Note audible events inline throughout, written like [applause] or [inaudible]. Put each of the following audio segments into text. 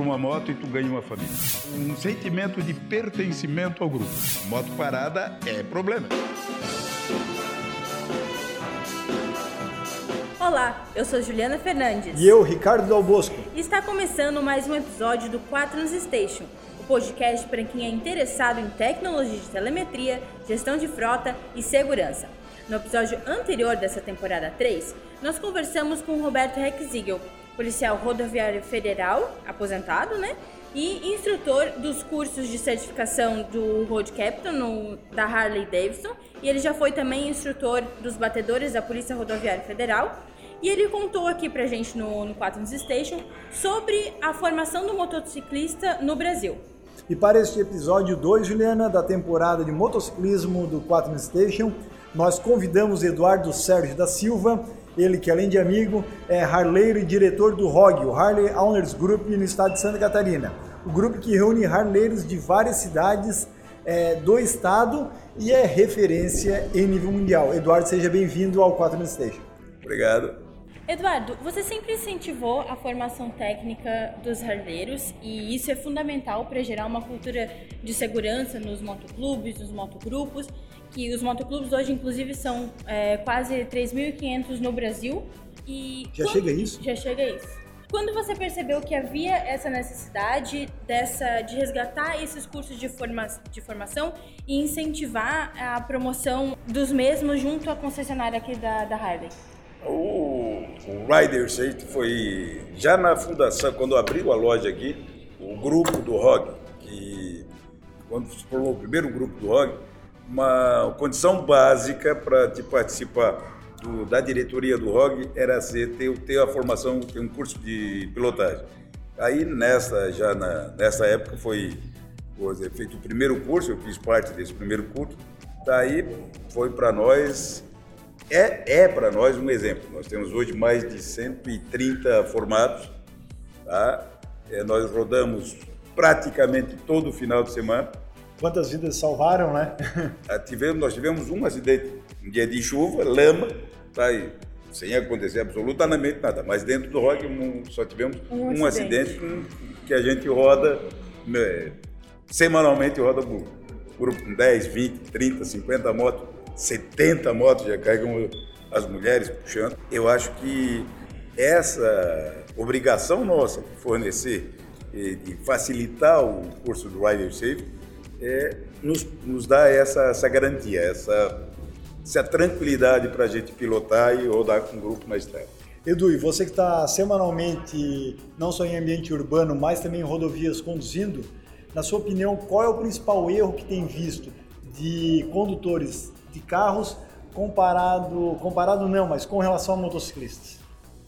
compra uma moto e tu ganha uma família. Um sentimento de pertencimento ao grupo. Moto parada é problema. Olá, eu sou Juliana Fernandes. E eu, Ricardo Dal Bosco. E está começando mais um episódio do Quaternos Station, o podcast para quem é interessado em tecnologia de telemetria, gestão de frota e segurança. No episódio anterior dessa temporada 3, nós conversamos com Roberto Rexigel, policial rodoviário federal, aposentado, né? E instrutor dos cursos de certificação do Road Captain no, da Harley Davidson. E ele já foi também instrutor dos batedores da Polícia Rodoviária Federal. E ele contou aqui pra gente no, no Quaternos Station sobre a formação do motociclista no Brasil. E para este episódio 2, Juliana, da temporada de motociclismo do Quaternos Station, nós convidamos Eduardo Sérgio da Silva, ele que além de amigo é harleiro e diretor do ROG, o Harley Owners Group no estado de Santa Catarina. O grupo que reúne harleiros de várias cidades é, do estado e é referência em nível mundial. Eduardo, seja bem-vindo ao 4 Station. Obrigado. Eduardo, você sempre incentivou a formação técnica dos harleiros e isso é fundamental para gerar uma cultura de segurança nos motoclubes, nos motogrupos, que os motoclubes hoje inclusive são é, quase 3.500 no Brasil e já quando... chega a isso? Já chega a isso. Quando você percebeu que havia essa necessidade dessa, de resgatar esses cursos de, forma, de formação e incentivar a promoção dos mesmos junto à concessionária aqui da, da Harley? O, o Rider Safety foi já na fundação, quando abriu a loja aqui, o grupo do ROG, que quando se formou o primeiro grupo do ROG, uma condição básica para te participar do, da diretoria do ROG era ser, ter, ter a formação, ter um curso de pilotagem. Aí nessa, já na, nessa época foi feito o primeiro curso, eu fiz parte desse primeiro curso, daí foi para nós é, é para nós um exemplo. Nós temos hoje mais de 130 formados. Tá? É, nós rodamos praticamente todo final de semana. Quantas vidas salvaram, né? Ah, [laughs] tivemos, nós tivemos um acidente, um dia de chuva, lama, tá aí, sem acontecer absolutamente nada. Mas dentro do rock um, só tivemos um, um acidente, acidente que a gente roda, né, semanalmente roda por grupo com 10, 20, 30, 50 motos 70 motos já carregam as mulheres puxando. Eu acho que essa obrigação nossa de fornecer e de facilitar o curso do Rider Safe é, nos, nos dá essa, essa garantia, essa, essa tranquilidade para a gente pilotar e rodar com o grupo na estrada. Edu, e você que está semanalmente, não só em ambiente urbano, mas também em rodovias conduzindo, na sua opinião, qual é o principal erro que tem visto de condutores de carros comparado, comparado não, mas com relação a motociclistas?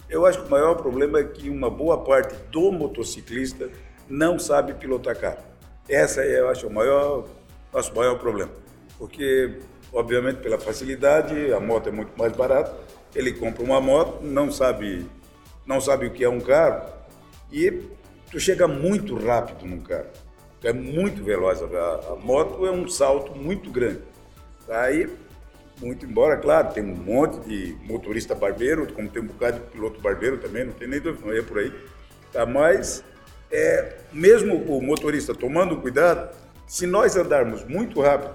Eu acho que o maior problema é que uma boa parte do motociclista não sabe pilotar carro. Essa eu acho, o maior, nosso maior problema. Porque, obviamente, pela facilidade, a moto é muito mais barata, ele compra uma moto, não sabe, não sabe o que é um carro e tu chega muito rápido num carro. É muito veloz. A, a moto é um salto muito grande. Aí, muito embora, claro, tem um monte de motorista barbeiro, como tem um bocado de piloto barbeiro também, não tem nem dúvida, não é por aí. Tá? Mas, é, mesmo o motorista tomando cuidado, se nós andarmos muito rápido,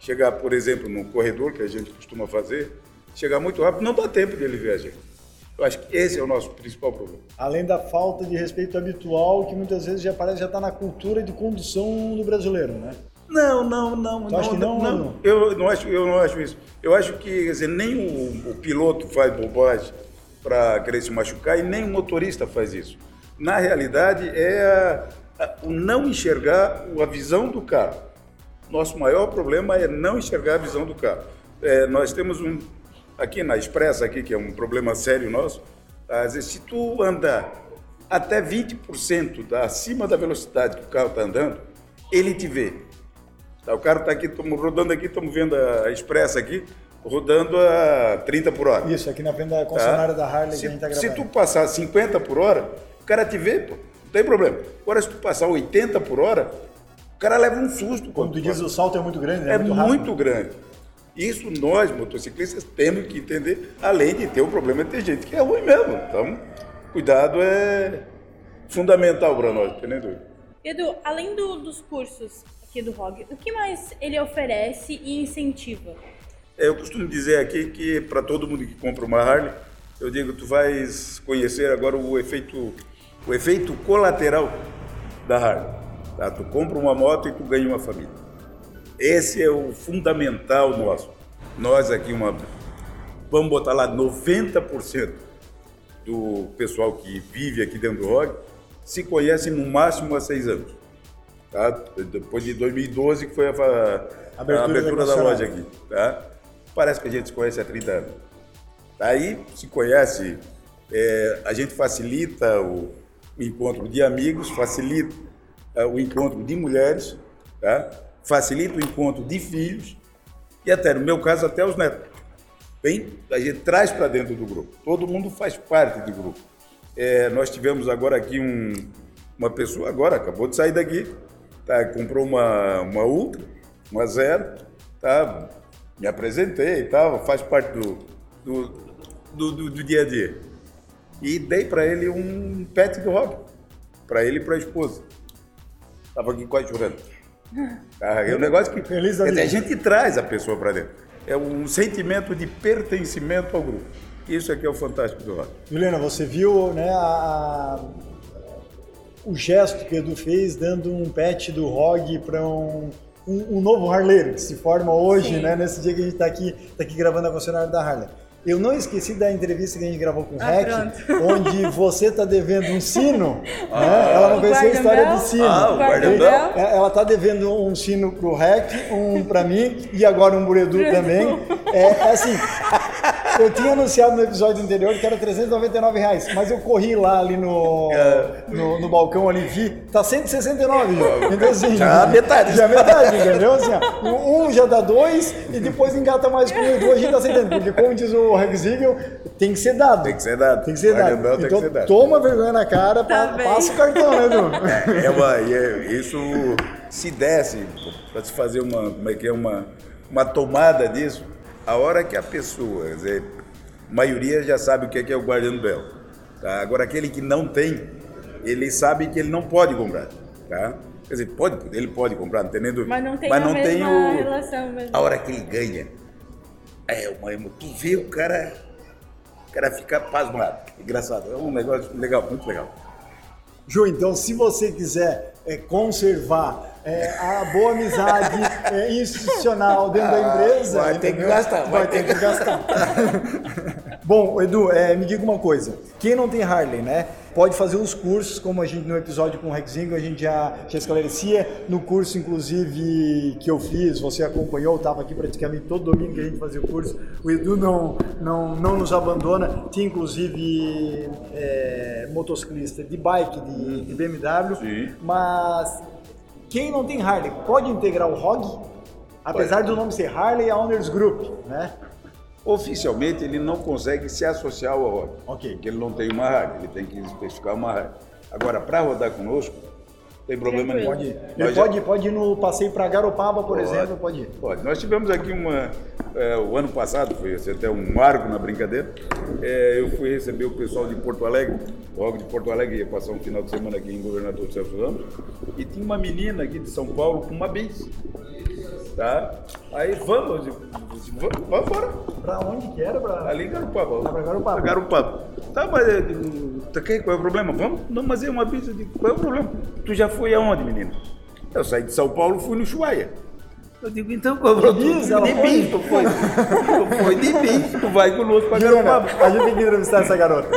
chegar, por exemplo, no corredor que a gente costuma fazer, chegar muito rápido, não dá tempo de ele ver a gente. Eu acho que esse é o nosso principal problema. Além da falta de respeito habitual, que muitas vezes já parece já está na cultura de condução do brasileiro, né? Não, não, não. Que não, não, não? Eu não acho, eu não acho isso. Eu acho que quer dizer, nem o, o piloto faz bobagem para querer se machucar e nem o motorista faz isso. Na realidade, é a, a, o não enxergar a visão do carro. Nosso maior problema é não enxergar a visão do carro. É, nós temos um aqui na Expressa aqui que é um problema sério nosso. Às vezes, se tu andar até 20% da, acima da velocidade que o carro está andando, ele te vê. Tá, o cara está aqui, estamos rodando aqui, estamos vendo a Expressa aqui, rodando a 30 por hora. Isso, aqui na frente da concessionária tá? da Harley se, que a gente está gravando. Se tu passar 50 por hora, cara te vê, pô, não tem problema. Agora, se tu passar 80 por hora, o cara leva um susto. Quando tu diz o salto é muito grande, né? É muito, muito grande. Isso nós, motociclistas, temos que entender, além de ter o problema de ter gente que é ruim mesmo. Então, cuidado é fundamental para nós, dúvida. Edu, além do, dos cursos aqui do ROG, o que mais ele oferece e incentiva? É, eu costumo dizer aqui que para todo mundo que compra uma Harley, eu digo, tu vais conhecer agora o efeito, o efeito colateral da Harley. Tá? Tu compra uma moto e tu ganha uma família. Esse é o fundamental nosso. Nós aqui, uma, vamos botar lá 90% do pessoal que vive aqui dentro do ROG se conhece no máximo há seis anos. Tá? Depois de 2012, que foi a, a abertura, a abertura da, da loja aqui. Tá? Parece que a gente se conhece há 30 anos. Aí se conhece, é, a gente facilita o, o, encontro de amigos, facilita é, o encontro de mulheres, tá? facilita o encontro de filhos e até, no meu caso, até os netos. Bem, a gente traz para dentro do grupo. Todo mundo faz parte do grupo. É, nós tivemos agora aqui um, uma pessoa, agora acabou de sair daqui, tá, comprou uma, uma Ultra, uma Zero, tá, me apresentei e tal, faz parte do, do, do, do, do dia a dia. E dei para ele um pet do rock, para ele e para a esposa. Estava aqui quase chorando. [laughs] Ah, é um negócio que Feliz a gente traz a pessoa para dentro. É um sentimento de pertencimento ao grupo. Isso aqui é o fantástico do rock. Juliana, você viu né, a, o gesto que o Edu fez dando um pet do ROG para um, um, um, novo harleiro que se forma hoje, né, nesse dia que a gente está aqui, tá aqui gravando a concessionária da Harley. Eu não esqueci da entrevista que a gente gravou com o ah, Rec, onde você está devendo um sino. Ah, [laughs] né? Ela não conhecia a história do sino. Ah, é, ela está devendo um sino para o Rec, um para mim e agora um Buredu também. É, é assim, eu tinha anunciado no episódio anterior que era 399 reais, mas eu corri lá ali no, no, no balcão ali, vi, tá 169. Então assim, já metade. Já metade, entendeu? Assim, ó, um já dá dois e depois engata mais com o Edu, a gente tá aceitando. Porque como diz o Rex Ziegel, tem que ser dado. Tem que ser dado. Tem que ser dado. Então, ser dado. toma vergonha na cara, tá passa o cartão, né, Edu? É, é uma, é, isso se desse para se fazer uma, como é que é, uma, uma tomada disso, a hora que a pessoa, quer dizer, a maioria já sabe o que é, que é o guardião belo. Tá? Agora, aquele que não tem, ele sabe que ele não pode comprar. Tá? Quer dizer, pode, ele pode comprar, não tem nem dúvida. Mas não tem Mas não tem o, relação mesmo. A hora que ele ganha, é uma Tu vê o cara, o cara fica pasmado. Engraçado, é um negócio legal, muito legal. Ju, então se você quiser é, conservar é, a boa amizade é, institucional dentro ah, da empresa. Vai ter que gastar. Vai, vai ter, ter que gastar. [laughs] Bom, Edu, é, me diga uma coisa. Quem não tem Harley, né? Pode fazer os cursos, como a gente no episódio com o Rexingo, a gente já, já esclarecia. No curso, inclusive, que eu fiz, você acompanhou, estava aqui praticamente todo domingo que a gente fazia o curso. O Edu não, não, não nos abandona. Tinha, inclusive, é, motociclista de bike, de, de BMW. Sim. Mas quem não tem Harley pode integrar o ROG, apesar pode. do nome ser Harley Owners Group, né? Oficialmente ele não consegue se associar ao okay. porque ele não tem uma Harley, ele tem que especificar uma Harley. Agora, para rodar conosco, tem problema nenhum. Pode ir. Pode, já... pode ir no passeio para Garopaba, por pode, exemplo, pode ir. Pode. Nós tivemos aqui uma. É, o ano passado, foi até um marco na brincadeira. É, eu fui receber o pessoal de Porto Alegre, logo de Porto Alegre, ia passar um final de semana aqui em Governador Celso Ramos, e tinha uma menina aqui de São Paulo com uma bis. Tá? Aí vamos, vamos, vamos embora. Pra onde que era? Pra... Ali em Garopaba. Ah, pra Garopaba. Garopaba. Tá, mas eh, tá, qual é o problema? Vamos? Não, mas é uma pista de. Qual é o problema? Tu já foi aonde, menino? Eu saí de São Paulo fui no Chuaia. Eu digo, então, qual é o problema? De mim, tu foi. Tu foi de mim, tu vai conosco pra Garopaba. A gente tem que entrevistar essa garota.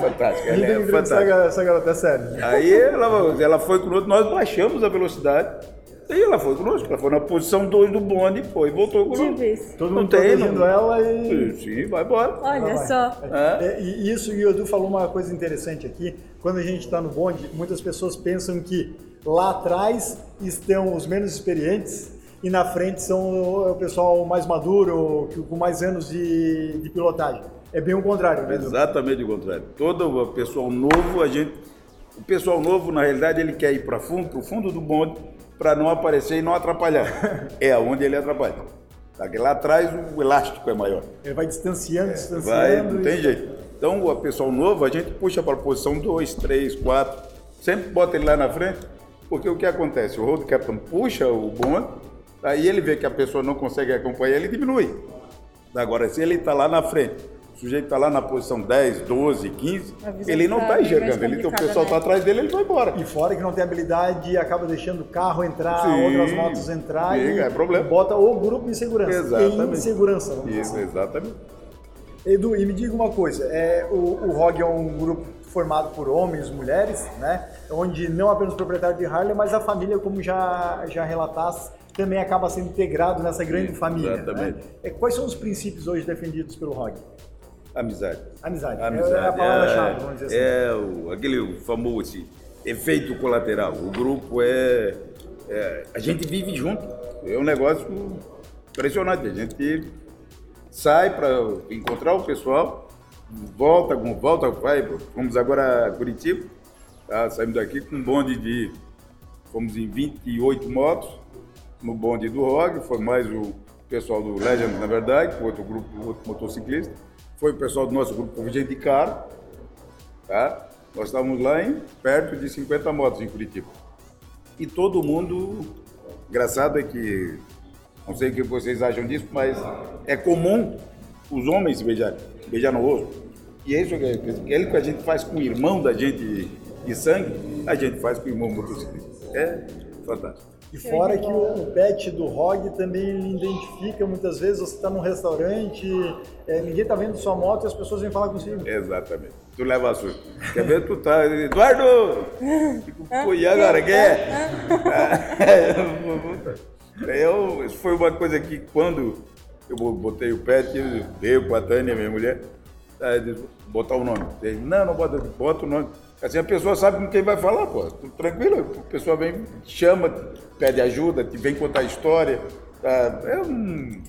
Fantástica, ela é fantástica. Essa garota, é sério. Aí ela, ela foi conosco, nós baixamos a velocidade. E ela foi conosco, ela foi na posição 2 do bonde, foi e voltou conosco. Todo mundo protegendo ela e... Sim, vai embora. Olha vai. só. É. É, e isso, e o Edu falou uma coisa interessante aqui, quando a gente está no bonde, muitas pessoas pensam que lá atrás estão os menos experientes e na frente são o pessoal mais maduro, com mais anos de, de pilotagem. É bem o contrário, né, Edu? Exatamente o contrário. Todo o pessoal novo, a gente... O pessoal novo, na realidade, ele quer ir para fundo, para o fundo do bonde, para não aparecer e não atrapalhar. [laughs] É onde ele atrapalha. Aqui lá atrás o elástico é maior. Ele vai distanciando, distanciando. Vai, não tem jeito. Então, o pessoal novo, a gente puxa para a posição 2, 3, 4 Sempre bota ele lá na frente, porque o que acontece? O road captain puxa o bonde, aí ele vê que a pessoa não consegue acompanhar, ele diminui. Agora, se ele está lá na frente, o sujeito está lá na posição 10, 12, 15, ele não está enxergando. Ele, o pessoal está né? atrás dele, ele vai embora. E fora que não tem habilidade, acaba deixando o carro entrar, Sim, outras motos entrar e, é problema. bota o grupo em segurança. Exatamente. Em segurança, vamos Isso, dizer. exatamente. Edu, e me diga uma coisa, é, o, o ROG é um grupo formado por homens, mulheres, né? Onde não apenas o proprietário de Harley, mas a família, como já, já relatasse, também acaba sendo integrado nessa grande Sim, família. Né? Exatamente. Né? Quais são os princípios hoje defendidos pelo ROG? Amizade. Amizade. Amizade. É, a palavra-chave, vamos dizer assim. É o, aquele famoso efeito colateral. O grupo é, é, A gente vive junto. É um negócio impressionante. A gente sai para encontrar o pessoal, volta, volta, vai. Fomos agora a Curitiba, tá? saímos daqui com um bonde de. Fomos em 28 motos, no bonde do ROG, foi mais o pessoal do Legend, na verdade, outro grupo, outro motociclista. Foi o pessoal do nosso grupo Gente de Caro, tá? Nós estávamos lá em perto de 50 motos em Curitiba. E todo mundo, engraçado é que, não sei o que vocês acham disso, mas é comum os homens se beijarem, beijar no rosto. E é isso que, aquele que a gente faz com o irmão da gente de sangue, a gente faz com o irmão motociclista. É fantástico. E fora que o, o pet do ROG também identifica, muitas vezes você está num restaurante, é, ninguém está vendo sua moto e as pessoas vêm falar consigo. Exatamente. Tu leva a sua. Quer ver? Tu tá. Eduardo! Pô, e agora? Quer? [laughs] eu, isso foi uma coisa que quando eu botei o pet, veio com a Tânia, minha mulher, botar o nome. Não, não bota, bota o nome. Assim a pessoa sabe com quem vai falar, pô. Tranquilo, a pessoa vem, chama, pede ajuda, vem contar história. Tá? É, um,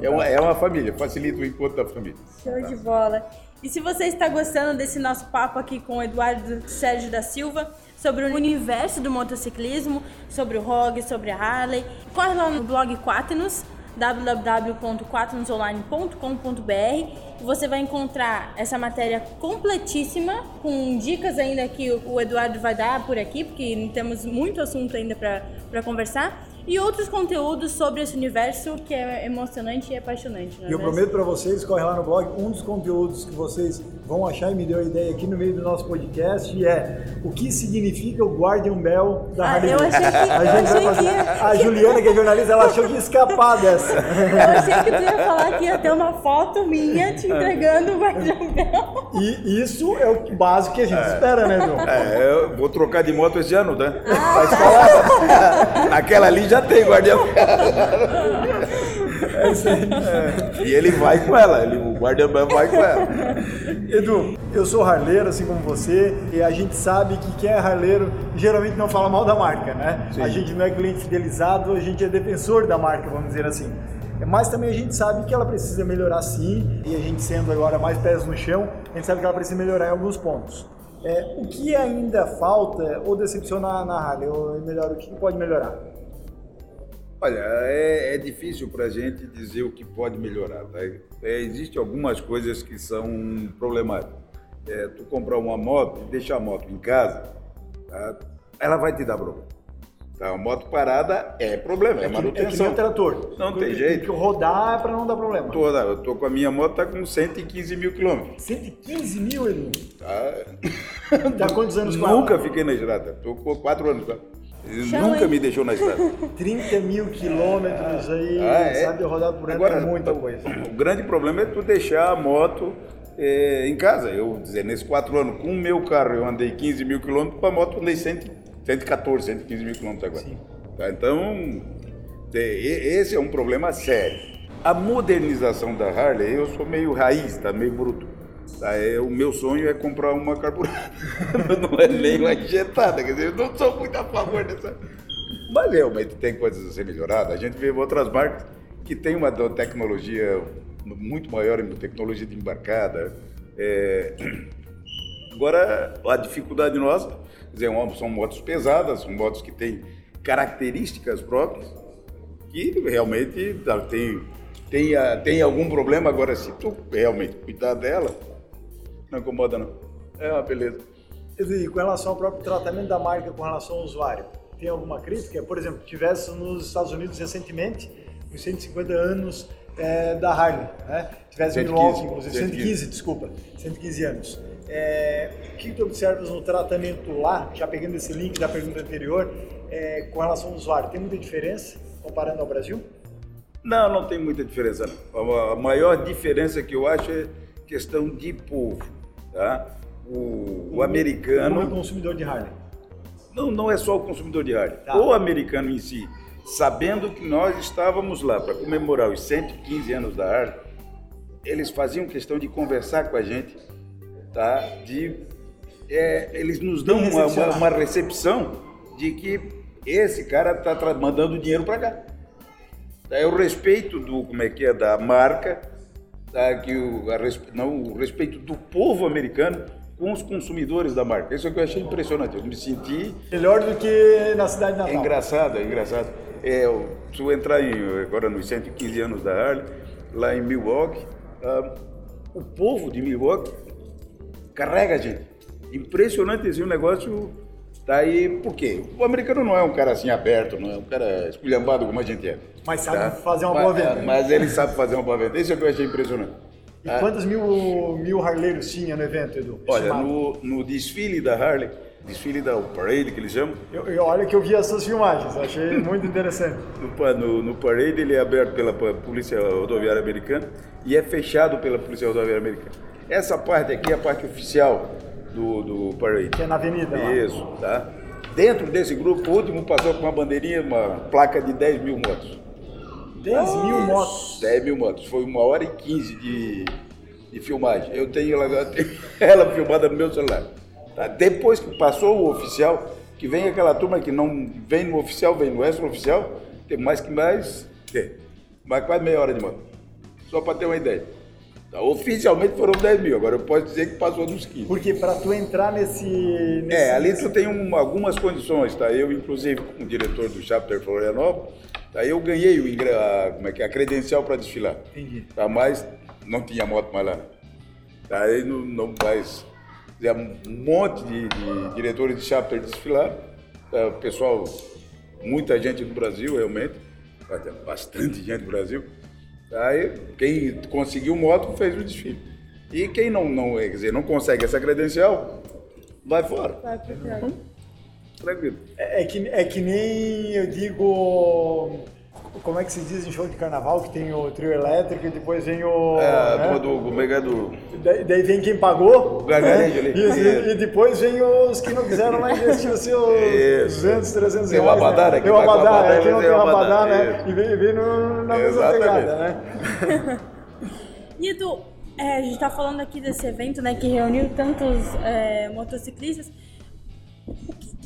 é, uma, é uma família, facilita o encontro da família. Show de bola. E se você está gostando desse nosso papo aqui com o Eduardo Sérgio da Silva sobre o universo do motociclismo, sobre o ROG, sobre a Harley, corre lá no blog Quaternos, www.quaternosonline.com.br você vai encontrar essa matéria completíssima, com dicas ainda que o Eduardo vai dar por aqui, porque temos muito assunto ainda para conversar e outros conteúdos sobre esse universo que é emocionante e apaixonante. É eu prometo para vocês, corre lá no blog, um dos conteúdos que vocês vão achar e me deu a ideia aqui no meio do nosso podcast é o que significa o Guardian Bell da ah, Harley Eu achei que, a, gente achei fazer, que... a Juliana, que é jornalista, ela achou que ia escapar dessa. [laughs] Eu achei que tu ia falar que ia ter uma foto minha te entregando o Guardian Bell. E isso é o básico que a gente é. espera, né, João? É, eu vou trocar de moto esse ano, né? Ah. Vai falar. Naquela ali já já tem guardião. [laughs] É isso aí. É. E ele vai com ela, ele, o guardião vai com ela. Edu, eu sou harleiro, assim como você, e a gente sabe que quem é harleiro geralmente não fala mal da marca, né? Sim. A gente não é cliente fidelizado, a gente é defensor da marca, vamos dizer assim. Mas também a gente sabe que ela precisa melhorar sim, e a gente sendo agora mais pés no chão, a gente sabe que ela precisa melhorar em alguns pontos. É, o que ainda falta ou decepcionar na Harley, ou melhor, o que pode melhorar? Olha, é, é difícil para a gente dizer o que pode melhorar. Tá? É, Existem algumas coisas que são problemáticas. É, tu comprar uma moto e deixar a moto em casa, tá? ela vai te dar problema. Tá, a moto parada é problema, é, é manutenção. É que trator. Não tem, tem jeito. Tem que rodar para não dar problema. Tô, eu tô com a minha moto tá com 115 mil quilômetros. 115 mil, Edu? Tá. [laughs] tá quantos anos com Nunca fiquei na estrada. Tô com 4 anos. Tá? Nunca me deixou na estrada. [laughs] 30 mil quilômetros aí, ah, é? sabe, rodar por ano Agora, é muita coisa. O grande problema é tu deixar a moto é, em casa. Eu, dizer, nesses quatro anos, com o meu carro eu andei 15 mil quilômetros, com a moto eu andei 100, 114, 115 mil quilômetros agora. Tá, então, esse é um problema sério. A modernização da Harley, eu sou meio raiz, tá meio bruto. É, o meu sonho é comprar uma carburada, [laughs] não é nem uma injetada, quer dizer, eu não sou muito a favor dessa. Mas realmente tem coisas a ser melhoradas. A gente vê outras marcas que têm uma tecnologia muito maior em tecnologia de embarcada. É... [clears throat] Agora, a dificuldade nossa, quer dizer, são motos pesadas, são motos que têm características próprias, que realmente tem, tem, tem algum problema. Agora, se tu realmente cuidar dela, não incomoda, não. É uma beleza. E com relação ao próprio tratamento da marca com relação ao usuário, tem alguma crítica? Por exemplo, tivesse nos Estados Unidos recentemente, os 150 anos é, da Harley, né? Tivesse Milwaukee, inclusive, 115, 115, desculpa, 115 anos. É, o que tu observas no tratamento lá, já pegando esse link da pergunta anterior, é, com relação ao usuário, tem muita diferença comparando ao Brasil? Não, não tem muita diferença. Não. A maior diferença que eu acho é questão de povo. Tá? O, o, americano. Como é consumidor de Harley? Não, não é só o consumidor de Harley. Tá. O americano em si, sabendo que nós estávamos lá para comemorar os 115 anos da Harley, eles faziam questão de conversar com a gente, tá? De, é, eles nos dão uma, uma, uma, recepção de que esse cara está mandando dinheiro para cá. É o respeito do como é que é da marca, tá? que o, a, não, o respeito do povo americano com os consumidores da marca. Isso é que eu achei impressionante. Eu me senti melhor do que na cidade de Natal. É engraçado, é engraçado. É, se eu entrar em, agora nos 115 anos da Harley, lá em Milwaukee, uh, o povo de Milwaukee carrega a gente. Impressionante esse negócio Daí, por quê? O americano não é um cara assim aberto, não é um cara esculhambado como a gente é. Mas sabe tá? fazer uma boa venda. Mas ele sabe fazer uma boa venda. Isso é o que eu achei impressionante. E ah. quantos mil, mil harleiros tinha no evento, Edu? Olha, no, no, desfile da Harley, desfile da Parade, que eles chamam. Eu, eu, olha que eu vi essas filmagens, achei [laughs] muito interessante. No, no, no, Parade ele é aberto pela Polícia Rodoviária Americana e é fechado pela Polícia Rodoviária Americana. Essa parte aqui é a parte oficial do, do Parade. Que é na avenida lá. Isso, tá? Dentro desse grupo, o último passou com uma bandeirinha, uma placa de 10 mil motos. 10 mil motos? 10 mil motos. Foi uma hora e 15 de, de filmagem. Eu tenho ela, eu tenho [laughs] ela filmada no meu celular. Tá? Depois que passou o oficial, que vem aquela turma que não vem no oficial, vem no extra-oficial, tem mais que mais, tem, mais quase meia hora de moto. Só para ter uma ideia. Tá, oficialmente foram 10 mil, agora eu posso dizer que passou dos 15. Porque para tu entrar nesse, nesse, É, ali tu tem um, algumas condições, tá? Eu, inclusive, como diretor do Chapter Florianópolis, tá? eu ganhei o, a, como é que é, a credencial para desfilar. Entendi. Tá? Mas não tinha moto mais lá. Tá? Aí não, não mais. Um monte de, de diretores de Chapter desfilar. Tá? Pessoal, muita gente do Brasil, realmente. Bastante gente do Brasil. Aí, quem conseguiu moto fez o desfile. E quem não, não, quer dizer, não consegue essa credencial, vai fora. Vai pro Tranquilo. É, é, que, é que nem eu digo como é que se diz em show de carnaval, que tem o trio elétrico e depois vem o. É, né? do, o mega do. Daí, daí, vem quem pagou. O né? ali. E, e, depois vem os que não quiseram lá investir os seus 200, 300 reais. Tem o Abadá, né? Tem o Abadá, é, quem não tem o Abadá, né? E vem, vem no, na mesma pegada, né? [laughs] [laughs] Nito, é, a gente está falando aqui desse evento, né, que reuniu tantos é, motociclistas.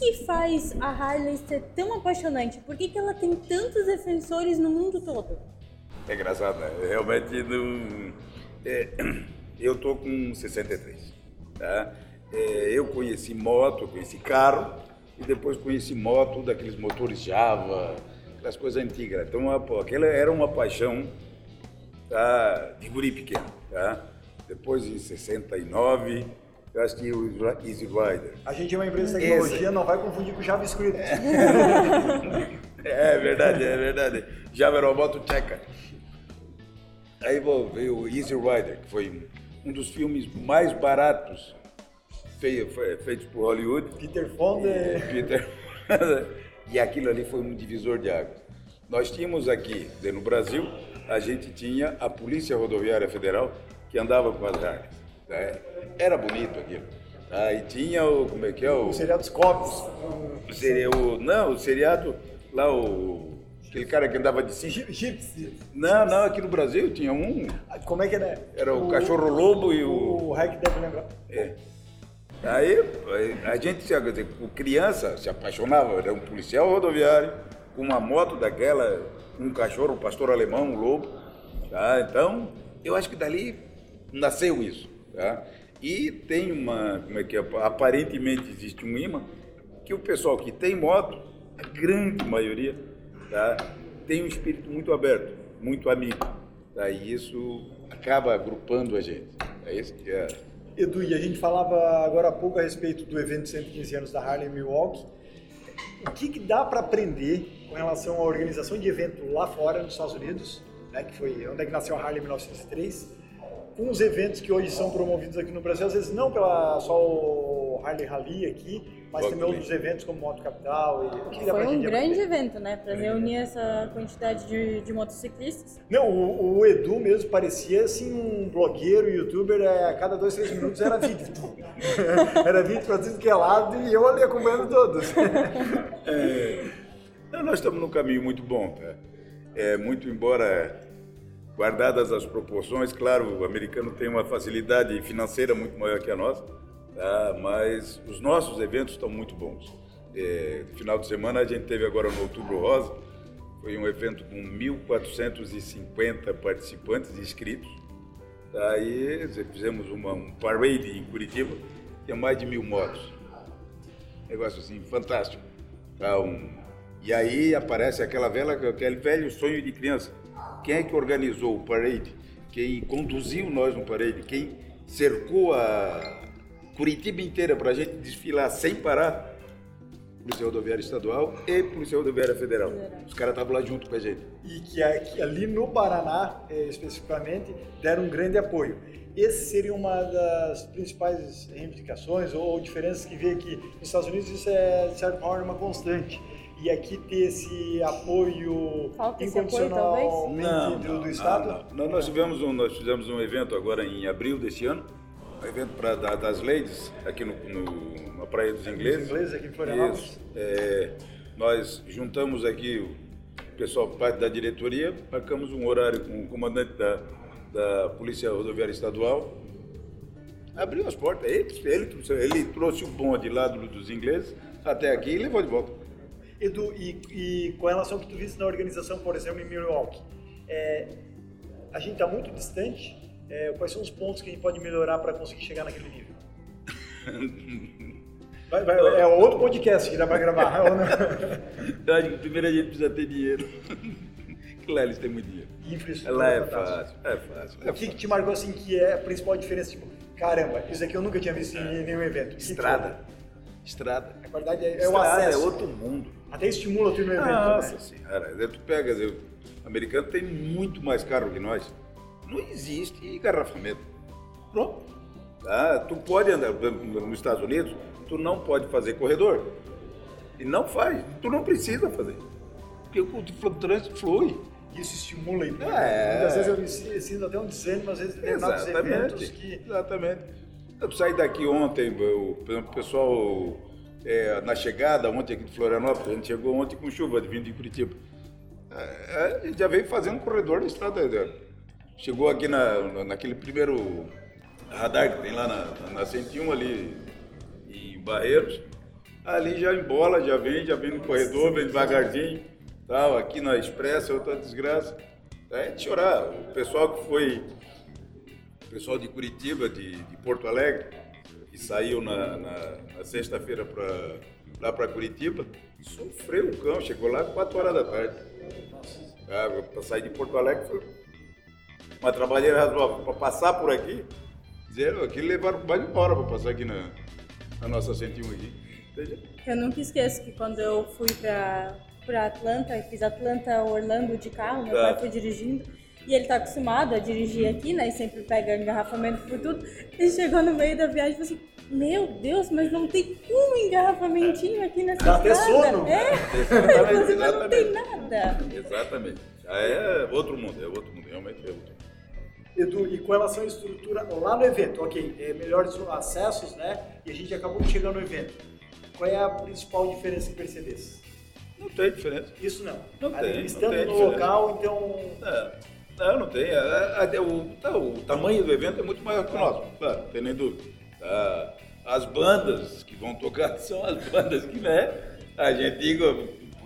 Que, faz a Harley ser tão apaixonante? Por que, que ela tem tantos defensores no mundo todo? É engraçado, né? Realmente não. É, [clears throat] eu tô com 63. Tá? É, eu conheci moto, conheci carro e depois conheci moto daqueles motores Java, aquelas coisas antigas. Então, aquela era uma paixão tá? de guri pequeno. Tá? Depois, em 69, eu acho que o Easy Rider. A gente é uma empresa de tecnologia, Esse... não vai confundir com JavaScript. [laughs] É, verdade, é verdade. Java era uma moto tcheca. Aí veio o Easy Rider, que foi um dos filmes mais baratos feitos por Hollywood. Peter Fonda. Peter. [laughs] e aquilo ali foi um divisor de águas. Nós tínhamos aqui, no Brasil, a gente tinha a Polícia Rodoviária Federal que andava com as Harleys. Né? Era bonito aquilo. Ah, e tinha o. Como é que é? O, o seriado dos copos. Seria o. Não, o seriado. Lá o. Aquele cara que andava de cinto. Gypsy. Não, não, aqui no Brasil tinha um. Como é que era? Era o, o cachorro lobo e o. O Rec deve lembrar. É. Aí a gente, dizer, criança se apaixonava, era um policial rodoviário, com uma moto daquela, um cachorro, um pastor alemão, um lobo. Tá? Então, eu acho que dali nasceu isso. Tá? E tem uma, como é que é, aparentemente existe um imã que o pessoal que tem moto, a grande maioria, tá, tem um espírito muito aberto, muito amigo. Tá? E isso acaba agrupando a gente. É isso que é. Edu, e a gente falava agora há pouco a respeito do evento 115 anos da Harley Milwaukee. O que, que dá para aprender com relação à organização de evento lá fora, nos Estados Unidos, né, que foi onde é que nasceu a Harley em 1903, os eventos que hoje são promovidos aqui no Brasil, às vezes não pela só o Harley Rally aqui, mas também outros eventos como Moto Capital. E, o que Foi um grande evento, né? Para reunir essa quantidade de, de motociclistas. Não, o, o, Edu mesmo parecia assim um blogueiro, youtuber, é, a cada dois, três minutos era vídeo. [laughs] era vídeo para tudo que é lado e eu ali acompanhando todos. [laughs] é, nós estamos num caminho muito bom, tá? É, muito embora guardadas as proporções, claro, o americano tem uma facilidade financeira muito maior que a nossa, tá? mas os nossos eventos estão muito bons. É, final de semana a gente teve agora no Outubro Rosa, foi um evento com 1.450 participantes inscritos. Aí fizemos uma, um parade em Curitiba, tinha mais de mil motos. Negócio assim, fantástico. Tá, e aí aparece aquela velha, aquele velho sonho de criança. Quem é que organizou o parade? Quem conduziu nós no parade? Quem cercou a Curitiba inteira para a gente desfilar sem parar? Polícia Rodoviária Estadual e Polícia Rodoviária Federal. Os caras estavam lá junto com a gente. E que, que ali no Paraná, eh, especificamente, deram um grande apoio. Esse seria uma das principais reivindicações ou diferenças que vê que nos Estados Unidos isso é, de certa forma, uma constante e aqui ter esse apoio Falta incondicional esse apoio, não, do, do, Estado? Não, não. Nós, tivemos um, nós fizemos um evento agora em abril desse ano, um evento pra, da, das ladies aqui no, no, na Praia dos Ingleses. Os ingleses aqui em Florianópolis. Isso. É, nós juntamos aqui o pessoal, parte da diretoria, marcamos um horário com o comandante da, da Polícia Rodoviária Estadual, abriu as portas, ele, ele, ele trouxe o bonde lá dos ingleses até aqui e levou de volta. Edu, e, e, com relação ao que tu viste na organização, por exemplo, em Milwaukee, é, a gente está muito distante. É, quais são os pontos que a gente pode melhorar para conseguir chegar naquele nível? [laughs] Vai, vai, é outro podcast que dá para gravar. [laughs] Eu acho que primeiro a gente precisa ter dinheiro. [laughs] Lá eles têm muito dinheiro. Infraestrutura. Lá é fácil, é fácil. É o que, que, te marcou assim que é a principal diferença? Tipo, caramba, isso aqui eu nunca tinha visto em nenhum evento. Estrada. Estrada. A verdade é, é o acesso. é outro mundo. Até estimula tu no evento. Nossa né? senhora, tu pega, o americano tem muito mais carro que nós. Não existe engarrafamento. Pronto. Ah, tu pode andar nos Estados Unidos, tu não pode fazer corredor. E não faz. Tu não precisa fazer. Porque o trânsito flui. Isso estimula e é. Muitas vezes eu sinto até um desânimo, às vezes, em determinados eventos que. Exatamente. Eu saí daqui ontem, o pessoal é, na chegada ontem aqui de Florianópolis, a gente chegou ontem com chuva vindo de Curitiba. É, a gente já veio fazendo um corredor na estrada. Né? Chegou aqui na, naquele primeiro radar que tem lá na, na 101 ali em Barreiros. Ali já embola, já vem, já vem no corredor, vem devagarzinho. Tal, aqui na Expressa, outra desgraça. É de chorar. O pessoal que foi, pessoal de Curitiba, de, de Porto Alegre, que saiu na, na, na sexta-feira para lá para Curitiba, sofreu o cão, chegou lá 4 horas da tarde. Ah, para sair de Porto Alegre foi uma trabalheira razoável. Para passar por aqui, dizer, aqui levaram mais de hora para passar aqui na, na nossa 101 aqui. Eu nunca esqueço que quando eu fui para para Atlanta, fiz Atlanta Orlando de carro, meu tá. pai foi dirigindo e ele tá acostumado a dirigir aqui, né? E sempre pega engarrafamento por tudo. Ele chegou no meio da viagem e falou assim: Meu Deus, mas não tem um engarrafamentinho aqui nessa Dá estrada. sono. É, [laughs] exatamente, mas não tem nada. Exatamente. Já é outro mundo, é outro mundo, realmente é outro mundo. Edu, e com relação à estrutura lá no evento, ok, é, melhores acessos, né? E a gente acabou de chegar no evento. Qual é a principal diferença que percebesse? Não tem diferença. Isso não. Não tem. Estando não tem no diferença. local, então. É. Não, não tem. o, tá, o, tamanho do evento é muito maior que o nosso, claro, não tem nem dúvida. Tá? As bandas que vão tocar [laughs] são as bandas que, né? A gente diga,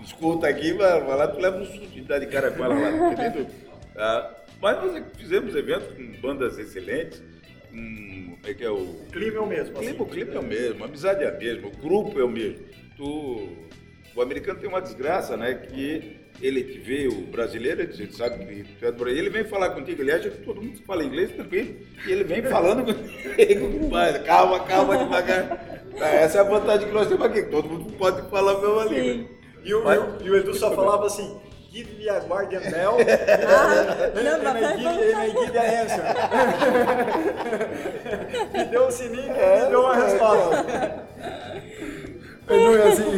escuta aqui, vai, vai lá, tu leva um susto de dar de cara com ela lá, não tem nem dúvida. Tá? Mas nós fizemos eventos com bandas excelentes, com, como é que é o... O clima é o mesmo. O clima, assim. o clima é o mesmo, a amizade é a mesma, o grupo é o mesmo. Tu o americano tem uma desgraça, né? Que ele te vê, o brasileiro, ele sabe que tu é do Brasil, ele vem falar contigo, ele acha que todo mundo fala inglês tranquilo, e ele vem falando [laughs] contigo, calma, calma, devagar. Tá, essa é a vantagem que nós temos aqui, todo mundo pode falar a mesma língua. E o, Mas, e o Edu só falava assim, give me a guardian bell, [laughs] não, and, I give, and I give the answer. [laughs] me deu o sininho e me deu uma resposta.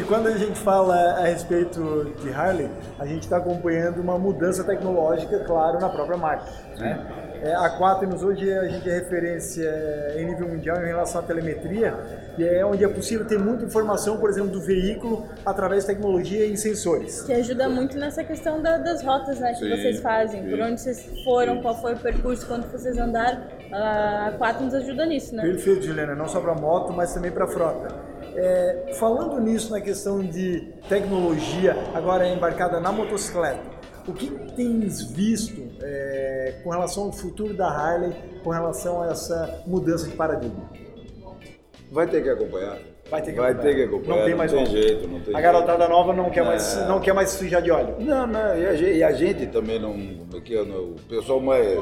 Quando a gente fala a respeito de Harley, a gente está acompanhando uma mudança tecnológica, claro, na própria marca. Né? É, a Quaternos hoje a gente é referência em nível mundial em relação à telemetria, e é onde é possível ter muita informação, por exemplo, do veículo através de tecnologia e sensores. Que ajuda muito nessa questão da, das rotas né, que sim, vocês fazem, sim. por onde vocês foram, qual foi o percurso, quando vocês andaram. A Quaternos ajuda nisso, né? Perfeito, Juliana, não só para moto, mas também para frota. É, falando nisso na questão de tecnologia, agora embarcada na motocicleta, o que tens visto é, com relação ao futuro da Harley, com relação a essa mudança de paradigma? Vai ter que acompanhar. Vai ter que Vai acompanhar. Ter que acompanhar. Não tem mais não tem jeito, não tem A garotada nova não quer, mais, não quer mais sujar de óleo. Não, não, e a gente, e a gente também não. Aqui, é o pessoal mais.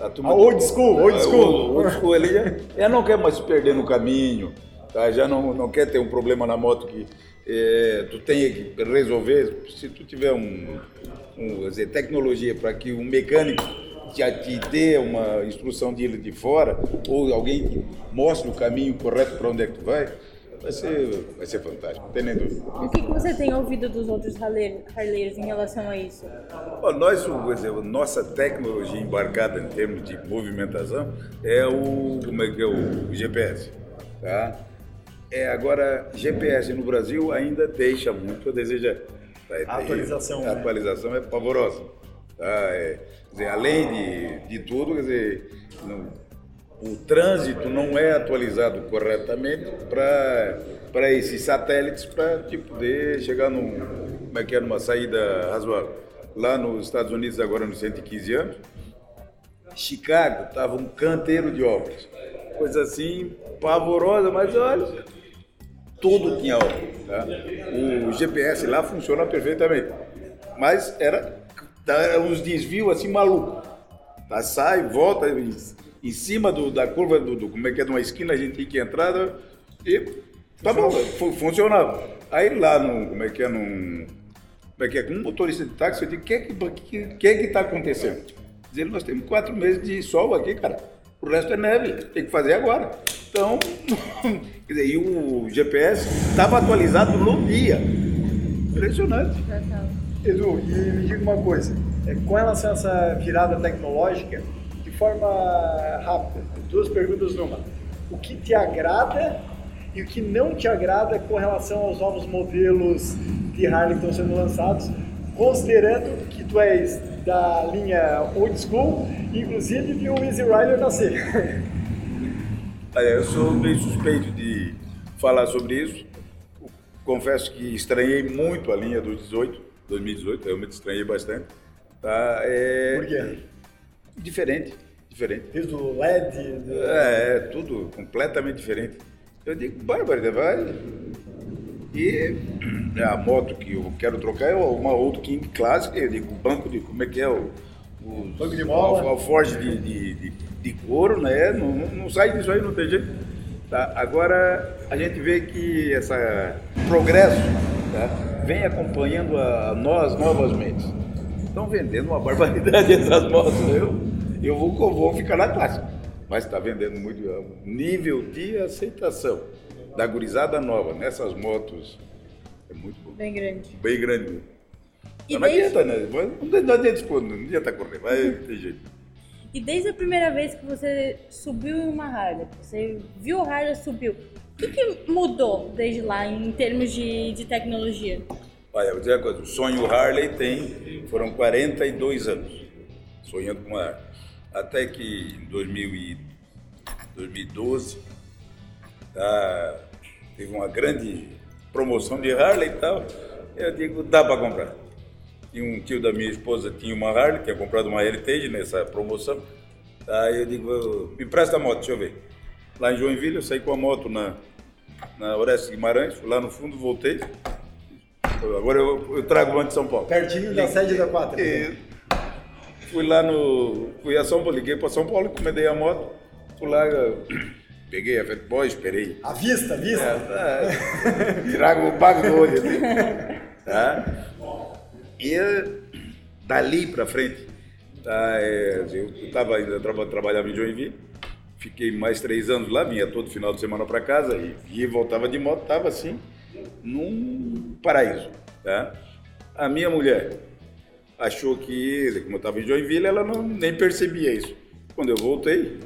A turma, old school, old school. Old school ali já, [laughs] já não quer mais se perder no caminho tá? já não, não quer ter um problema na moto que é, tu tenha que resolver. Se tu tiver um, um dizer, tecnologia para que um mecânico te, te dê uma instrução de de fora, ou alguém te mostre o caminho correto para onde é que tu vai, vai ser, vai ser fantástico, não tem nem dúvida. O que, que você tem ouvido dos outros harleiros em relação a isso? Bom, nós, dizer, nossa tecnologia embarcada em termos de movimentação é o, como é que é, o GPS. Tá? É, agora, GPS no Brasil ainda deixa muito a desejar. A atualização. A né? atualização é pavorosa. Tá? É, dizer, além de, de tudo, quer dizer, não, o trânsito não é atualizado corretamente para esses satélites para tipo, poder chegar num, como é que é, numa saída razoável. Lá nos Estados Unidos, agora nos 115 anos, Chicago estava um canteiro de obras. Coisa assim, pavorosa, mas olha, tudo tinha. Tá? O GPS lá funciona perfeitamente. Mas era, uns desvios assim malucos. Tá? Sai, volta, em, em cima do, da curva, do, do, como é que é, de uma esquina a gente tinha que entrar né? e tá bom, funcionava. Aí lá no, como é que é, num, como é que é, com um motorista de táxi, eu digo, o que é que, que, que, é que tá acontecendo? Diz ele, nós temos quatro meses de sol aqui, cara. O resto é neve, tem que fazer agora. Então, [laughs] quer dizer, e o GPS estava atualizado no dia. Impressionante. Edu, e me diga uma coisa, é, com relação a essa virada tecnológica, de forma rápida, duas perguntas numa. O que te agrada e o que não te agrada com relação aos novos modelos de Harley que estão sendo lançados, considerando que tu és da linha old school, inclusive viu o Easy Rider nascer. [laughs] Eu sou meio suspeito de falar sobre isso. Confesso que estranhei muito a linha do 18, 2018, realmente estranhei bastante. Tá? É... Por quê? Diferente, diferente. Desde o LED? Do... É, é, tudo completamente diferente. Eu digo, bárbaro, vai. E a moto que eu quero trocar é uma outra King Classic, eu digo, banco de, como é que é o o banco de mola. O Forge de, de, de, de, couro, né? Não, não sai disso aí, não tem jeito. Tá? Agora, a gente vê que esse progresso tá? vem acompanhando a nós novamente. Estão vendendo uma barbaridade [laughs] essas motos. Eu, eu vou, vou ficar na classe. Mas está vendendo muito. É nível de aceitação da gurizada nova nessas motos é muito bom. Bem grande. Bem grande. E não, desde... adianta, né? Não adianta, não adianta correr, vai ter jeito. E desde a primeira vez que você subiu em uma Harley, você viu a Harley subiu, o que, que, mudou desde lá em termos de, de tecnologia? Olha, eu vou dizer uma coisa, o sonho Harley tem, foram 42 anos sonhando com uma Harley. Até que em 2000 e 2012 tá, teve uma grande promoção de Harley e tal. Eu digo, dá para comprar. E um tio da minha esposa tinha uma Harley, tinha comprado uma Heritage nessa promoção. Aí eu digo, me empresta a moto, deixa eu ver. Lá em Joinville, eu saí com a moto na, na Orestes Guimarães, fui lá no fundo, voltei. agora eu, eu trago uma de São Paulo. Pertinho da sede da Quatro. E fui lá no. Fui a São Paulo, liguei para São Paulo, encomendei a moto. Fui lá, peguei a Fat Boy, esperei. À vista, à vista. É, trago o bago do olho. Assim. Tá? E dali para frente, tá, é, eu estava ainda trabalhava em Joinville, fiquei mais três anos lá, vinha todo final de semana para casa e, e voltava de moto, estava assim, num paraíso. Tá? A minha mulher achou que, como eu estava em Joinville, ela não, nem percebia isso. Quando eu voltei,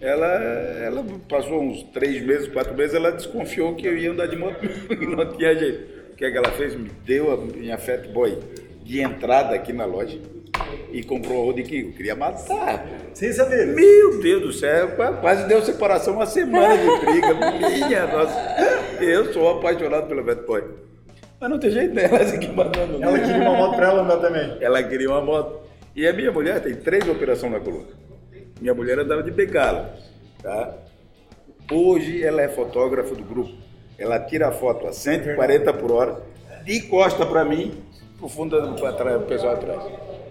ela, ela passou uns três meses, quatro meses, ela desconfiou que eu ia andar de moto [laughs] e não tinha jeito. O que, é que ela fez? Me deu a minha Fat Boy de entrada aqui na loja e comprou a Road King. Eu queria matar. Sem saber. Meu Deus do céu, quase deu separação uma semana de briga. [laughs] Minha nossa. Eu sou apaixonado pela Fat Boy. Mas não tem jeito essa aqui mandando. Ela queria uma moto pra ela andar também. Ela queria uma moto. E a minha mulher tem três operações na coluna. Minha mulher andava de bengala, tá? Hoje ela é fotógrafa do grupo. Ela tira a foto a 140 por hora, de costa para mim, pro fundo do pessoal atrás.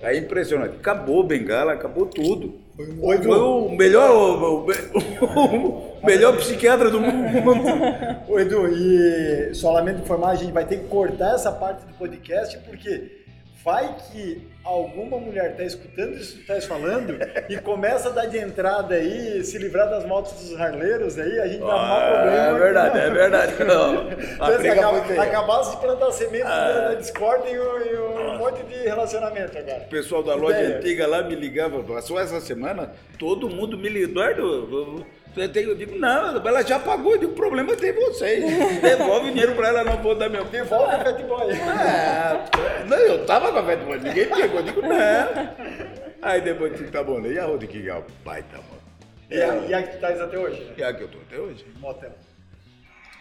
É impressionante. Acabou bengala, acabou tudo. Foi, Foi o melhor, o, o, o, melhor psiquiatra do mundo. [laughs] Ô Edu, e só lamento informar, a gente vai ter que cortar essa parte do podcast, porque vai que alguma mulher está escutando isso que tu estás falando e começa a dar de entrada aí, se livrar das motos dos harleiros aí, a gente vai arrumar ah, problema. É verdade, é verdade. [laughs] Não. acaba, acabasse de plantar sementes ah. da discórdia e, um, um monte de relacionamento agora. O pessoal da loja Ideia. antiga lá me ligava, só essa semana, todo mundo me ligou, Eduardo, eu digo, não, ela já pagou, eu digo, o problema tem vocês. [laughs] Devolve o dinheiro pra ela, não vou dar meu. Devolve a Fat Boy. É, não, eu tava com a Fat Boy, ninguém pegou, eu digo, não. Aí depois eu digo, tá bom, né? E a Road King é o pai, tá bom. E a, e a que estás até hoje, né? E a que eu tô até hoje. Motel.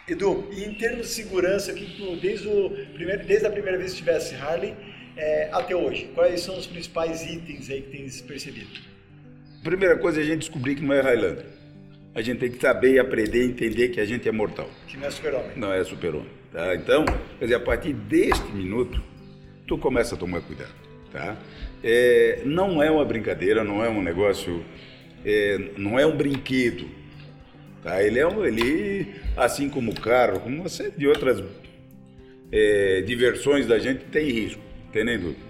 Edu, e em termos de segurança, que tu, desde, o primeiro, desde a primeira vez que tivesse Harley é, até hoje, quais são os principais itens aí que tens percebido? Primeira coisa é a gente descobrir que não é Highlander a gente tem que saber e aprender entender que a gente é mortal. Que não é super-homem. Não é super-homem. Tá? Então, quer dizer, a partir deste minuto, tu começa a tomar cuidado. Tá? É, não é uma brincadeira, não é um negócio, é, não é um brinquedo. Tá? Ele é um, ele, assim como o carro, como uma série de outras é, diversões da gente, tem risco, tem nem dúvida.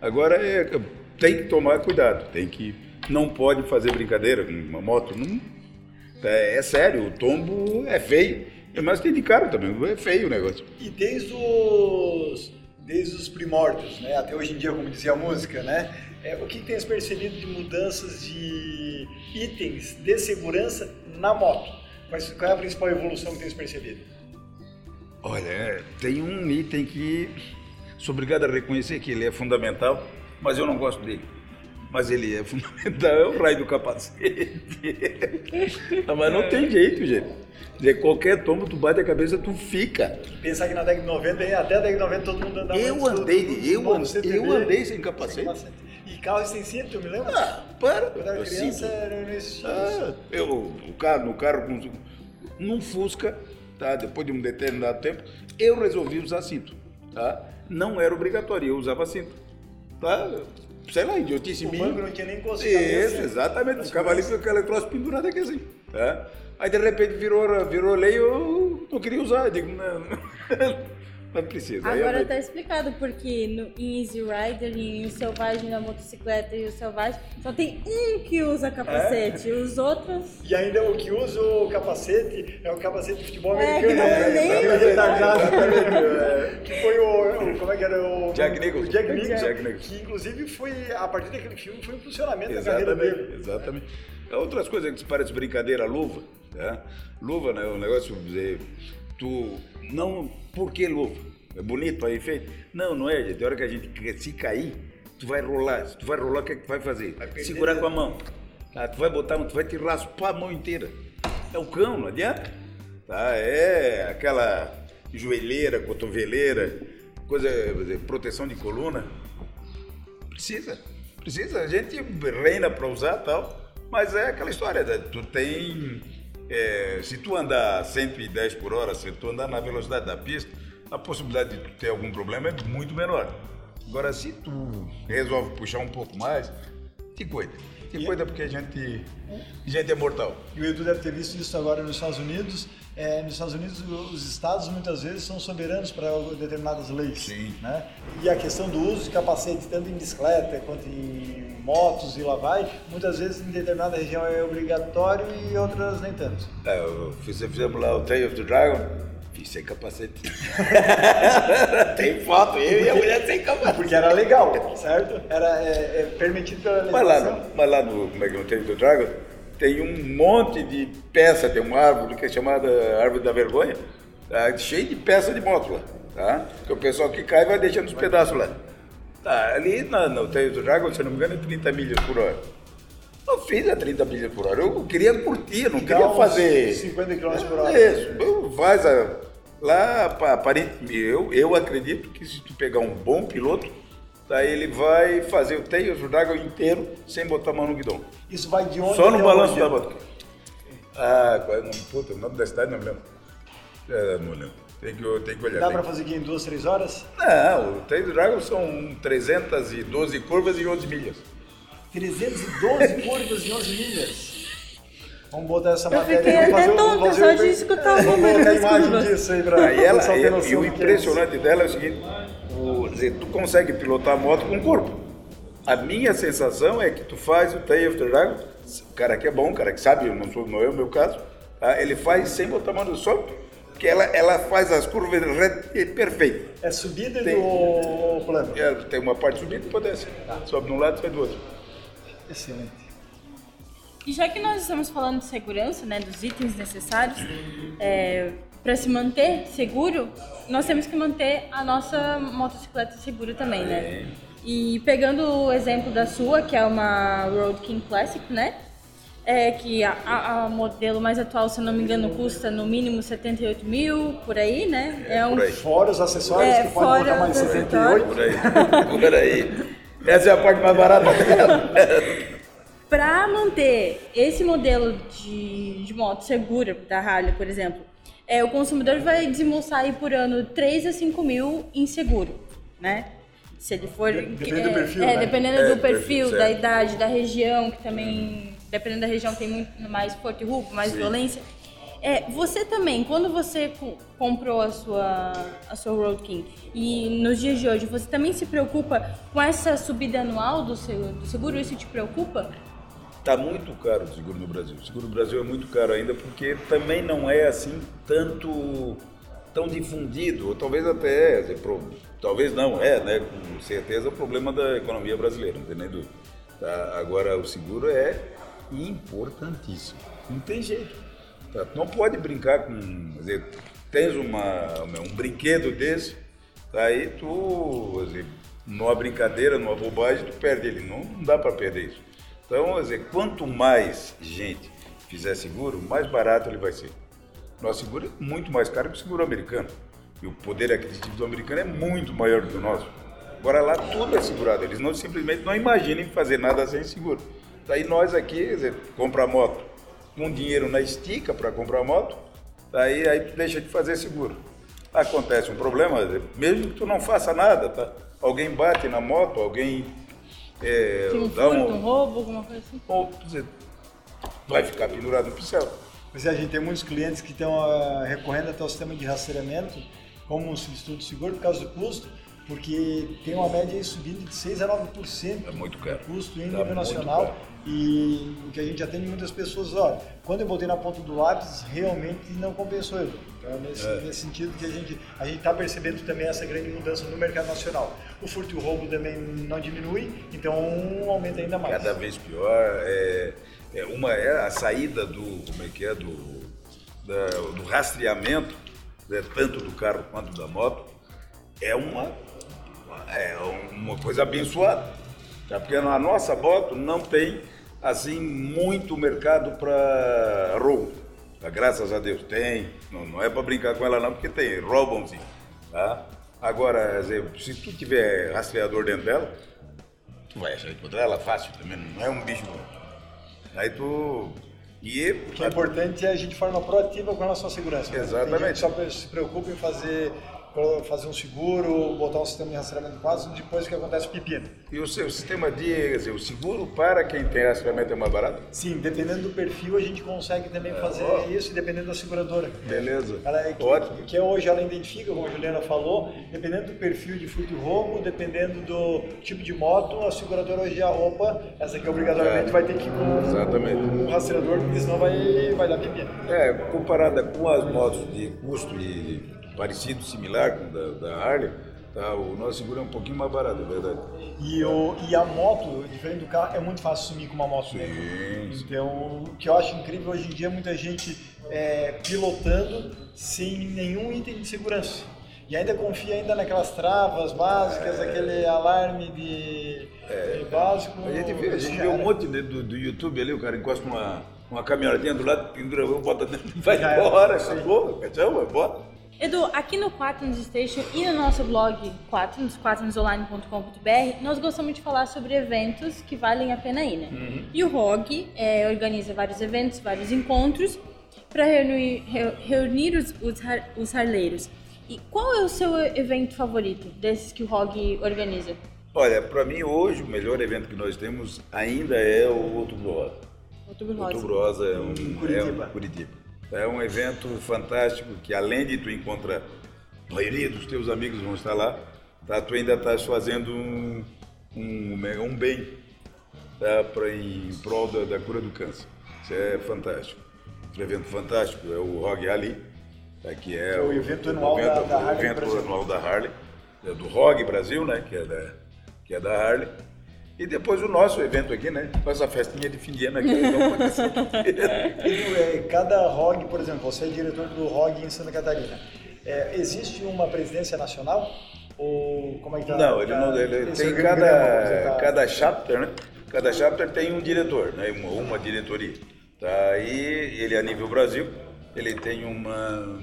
Agora, é, tem que tomar cuidado, tem que, não pode fazer brincadeira com uma moto, não, é, é sério, o tombo é feio. Mas tem de cara também, é feio o negócio. E desde os, desde os primórdios, né, até hoje em dia, como dizia a música, né, é, o que, que tens percebido de mudanças de itens de segurança na moto? Qual é a principal evolução que tens percebido? Olha, é, tem um item que sou obrigado a reconhecer que ele é fundamental, mas eu não gosto dele mas ele é fundamental, é o raio do capacete. não, [laughs] mas não tem jeito, gente. Dizer, qualquer tombo, tu bate a cabeça, tu fica. Pensar que na década de 90, até a década de 90 todo mundo andava Eu andei, tudo, eu, andei, eu andei sem capacete. E carro sem cinto, eu me lembro? Ah, para. Quando era criança, não existia ah, eu, o carro, no carro, num Fusca, tá? depois de um determinado tempo, eu resolvi usar cinto. Tá? Não era obrigatório, eu usava cinto. Tá? Sei lá, idiotice minha. O banco não tinha nem. Isso, exatamente. Ficava ali com aquele troço pendurado aqui assim. Tá? Aí de repente virou, virou lei, eu não queria usar. Eu digo, não. [laughs] Não precisa. Agora está explicado porque no, em Easy Rider e em Selvagem da motocicleta e o Selvagem só tem um que usa capacete, é? os outros. E ainda o que usa o capacete é o capacete de futebol é, americano. Que, não, é, nem... que foi o, Como é que era o. Jack Nicholson. Jack Nicholson. Jack Nicholson. Que inclusive foi, a partir daquele filme, foi um funcionamento exatamente, da carreira dele. Exatamente. Outras coisas que parece brincadeira, luva. Né? Luva, né? O negócio dizer. Tu não por que luva? É bonito aí feito? Não, não é, gente. A hora que a gente se cair, tu vai rolar. Se tu vai rolar, o que é que tu vai fazer? Vai Segurar com a mão. Tá? Tu vai botar, tu vai te raspar a mão inteira. É o cão, não adianta. Tá? É aquela joelheira, cotoveleira, coisa, proteção de coluna. Precisa, precisa. A gente reina para usar tal, mas é aquela história. Né? Tu tem. É, se tu andar 110 por hora, se tu andar na velocidade da pista, a possibilidade de ter algum problema é muito menor. Agora, se tu resolve puxar um pouco mais, te cuida. Te cuida porque a gente, a gente é mortal. E o Edu deve ter visto isso agora nos Estados Unidos. É, nos Estados Unidos, os estados muitas vezes são soberanos para determinadas leis. Sim. Né? E a questão do uso de capacete, tanto em bicicleta quanto em motos e vai, muitas vezes em determinada região é obrigatório e outras nem tanto. É, eu fiz, fizemos lá o Trail of the Dragon, fiz sem capacete. [laughs] Tem foto, eu e a mulher sem capacete. Porque era legal, certo? Era é, é permitido pela Mas lá, mas lá no, como é que é, no Trail of the Dragon, tem um monte de peça, tem uma árvore que é chamada Árvore da Vergonha, tá? cheio de peça de moto lá, tá? Que o pessoal que cai vai deixando os pedaços lá. Tá, ali na, no the Dragon, se não me engano, é 30 milhas por hora. Eu fiz a 30 milhas por hora, eu queria curtir, não queria fazer... 50 km por hora. Isso, eu- faz a... Lá, pa- aparentemente, eu, eu acredito que se tu pegar um bom piloto, tá, ele vai fazer o do Dragon inteiro sem botar a mão no guidão. Isso vai de onde Só no balanço da moto. Ah, qual é o nome? Puta, o nome da cidade não lembro. É, não lembro. Tem que, tem que olhar. Dá tem para que- fazer aqui em duas, três horas? Não, o do Dragon são 312 curvas e 11 milhas. 312 [laughs] curvas em 11 milhas. Vamos botar essa Eu matéria fiquei aí, vamos até fazer, tonta vamos fazer só o- de escutar o Vamos número colocar a das imagem curvas. disso aí para Aí ela, e, e o é impressionante dela é o seguinte, o, dizer, tu consegue pilotar a moto com o corpo. A minha sensação é que tu faz o Tail of the Dragon, o cara que é bom, o cara que sabe, não, sou, não é o meu caso, tá? ele faz sem botar a mão no sol, porque ela, ela faz as curvas perfeitas. isso. É subida Tem- do plano. Ela Tem uma parte subida e depois desce. Sobe de um lado e sai do outro. Excelente. E já que nós estamos falando de segurança, né, dos itens necessários para se manter seguro, nós temos que manter a nossa motocicleta segura também, né? E pegando o exemplo da sua, que é uma Road King Classic, né? É que a, a- a modelo mais atual, se eu não me engano, custa no mínimo 78 mil, por aí, né? É, um por aí. Fora os acessórios, É, que pode fora botar mais os 78. Por aí. [laughs] Por aí. Essa é a parte mais barata dela. Para manter esse modelo de, de moto segura da Harley, por exemplo, é, o consumidor vai desembolsar aí por ano 3 a 5 mil em seguro, né? Se ele for. Depende do é, perfil, é, né? dependendo É, do perfil, perfil, certo. da idade, da região, que também. Dependendo da região, tem muito mais forte roubo, mais violência. É, você também, quando você co- comprou a sua, a sua Road King e nos dias de hoje, você também se preocupa com essa subida anual do, seu, do seguro? Isso te preocupa? Está muito caro o seguro no Brasil. O seguro no Brasil é muito caro ainda porque também não é assim tanto tão difundido, ou talvez até, pro- talvez não é, né, com certeza o problema da economia brasileira, não tem nem dúvida. Tá? Agora o seguro é importantíssimo, não tem jeito. Não pode brincar com, quer dizer, tens uma, um brinquedo desse, aí tu, dizer, numa brincadeira, numa bobagem, tu perde ele. Não, não dá para perder isso. Então, quer dizer, quanto mais gente fizer seguro, mais barato ele vai ser. Nosso seguro é muito mais caro que o seguro americano. E o poder aquisitivo do americano é muito maior do que o nosso. Agora lá tudo é segurado. Eles não simplesmente não imaginem fazer nada sem seguro. Daí nós aqui, quer dizer, compra moto com dinheiro na estica para comprar moto, daí aí tu deixa de fazer seguro. Acontece um problema, mesmo que tu não faça nada, tá? Alguém bate na moto, alguém é, um dá furto, um roubo, alguma coisa assim? ou, quer dizer, vai ficar pendurado no pincel. Pois é, a gente tem muitos clientes que estão ah, recorrendo até o sistema de rastreamento como um substituto de seguro por causa do custo, porque tem uma média aí subindo de 6 a 9% É muito caro. do custo em Tá nível muito nacional. E o que a gente atende muitas pessoas, ó, quando eu botei na ponta do lápis, realmente não compensou. eu. Então, é nesse, nesse sentido que a gente a gente está percebendo também essa grande mudança no mercado nacional. O furto e o roubo também não diminui, então aumenta ainda mais. cada vez pior. É, é uma é a saída do como é que é do da- do rastreamento, né, tanto do carro quanto da moto, é uma é uma coisa abençoada. Tá? Porque na nossa moto não tem assim muito mercado para roubo. Tá? Graças a Deus tem. Não, não é para brincar com ela não, porque tem, roubam sim. Tá? Agora, se tu tiver rastreador dentro dela, tu vai achar encontrar ela fácil também, não é um bicho. Aí tu. E O que é importante é agir de forma proativa com relação à segurança. né? Exatamente. Gente que só se preocupa em fazer fazer um seguro, botar um sistema de rastreamento quase depois que acontece o pepino. E o seu sistema de, quer dizer, o seguro para quem tem rastreamento é mais barato? Sim, dependendo do perfil a gente consegue também É, fazer ó. isso dependendo da seguradora. Beleza. Ela é que, Ótimo. que hoje ela identifica, como a Juliana falou, dependendo do perfil de furto e roubo, dependendo do tipo de moto, a seguradora hoje já, opa, essa aqui obrigatoriamente É. vai ter que ir com Exatamente. um rastreador, porque senão vai, vai dar pepino. É, comparada com as motos de custo e parecido, similar com o da, da Harley, tá, o nosso seguro é um pouquinho mais barato, é verdade. E, o, e a moto, diferente do carro, é muito fácil sumir com uma moto. Sim, sim. Então, o que eu acho incrível hoje em dia é muita gente é, pilotando sem nenhum item de segurança. E ainda confia ainda naquelas travas básicas, aquele alarme de, de básico. É. A gente vê, a gente vê um monte de- do, do YouTube ali, o cara encosta uma, uma caminhonete do lado, pendura, bota dentro, vai Já era, embora, acabou, vai embora. Edu, aqui no Quaternos Station e no nosso blog Quaternos, quaternosonline.com.br, nós gostamos de falar sobre eventos que valem a pena ir, né? E o ROG é, organiza vários eventos, vários encontros para reunir, reu- reunir os, os, os harleiros. E qual é o seu evento favorito desses que o ROG organiza? Olha, para mim hoje o melhor evento que nós temos ainda é o Outubro Rosa. Outubro Rosa. Outubro Rosa é um, Curitiba. É um, Curitiba. É um evento fantástico que além de tu encontrar a maioria dos teus amigos vão estar lá, tá? tu ainda estás fazendo um, um, um bem tá? pra, em prol da, da cura do câncer. Isso é fantástico. Outro evento fantástico é o ROG Ali, tá? que é o evento anual da- da o Harley evento anual da Harley, é do ROG Brasil, né? que, é da, que é da Harley. E depois o nosso evento aqui, né? Essa festinha de fim de ano aqui. Então, ser. Edu, [laughs] é, cada ROG, por exemplo, você é diretor do ROG em Santa Catarina. É, existe uma presidência nacional? Ou como é que tá? Não, ele, não, ele esse tem cada, tá- cada chapter, né? Cada chapter tem um diretor, né? Uma, uma diretoria. Tá? Aí ele a nível Brasil, ele tem uma.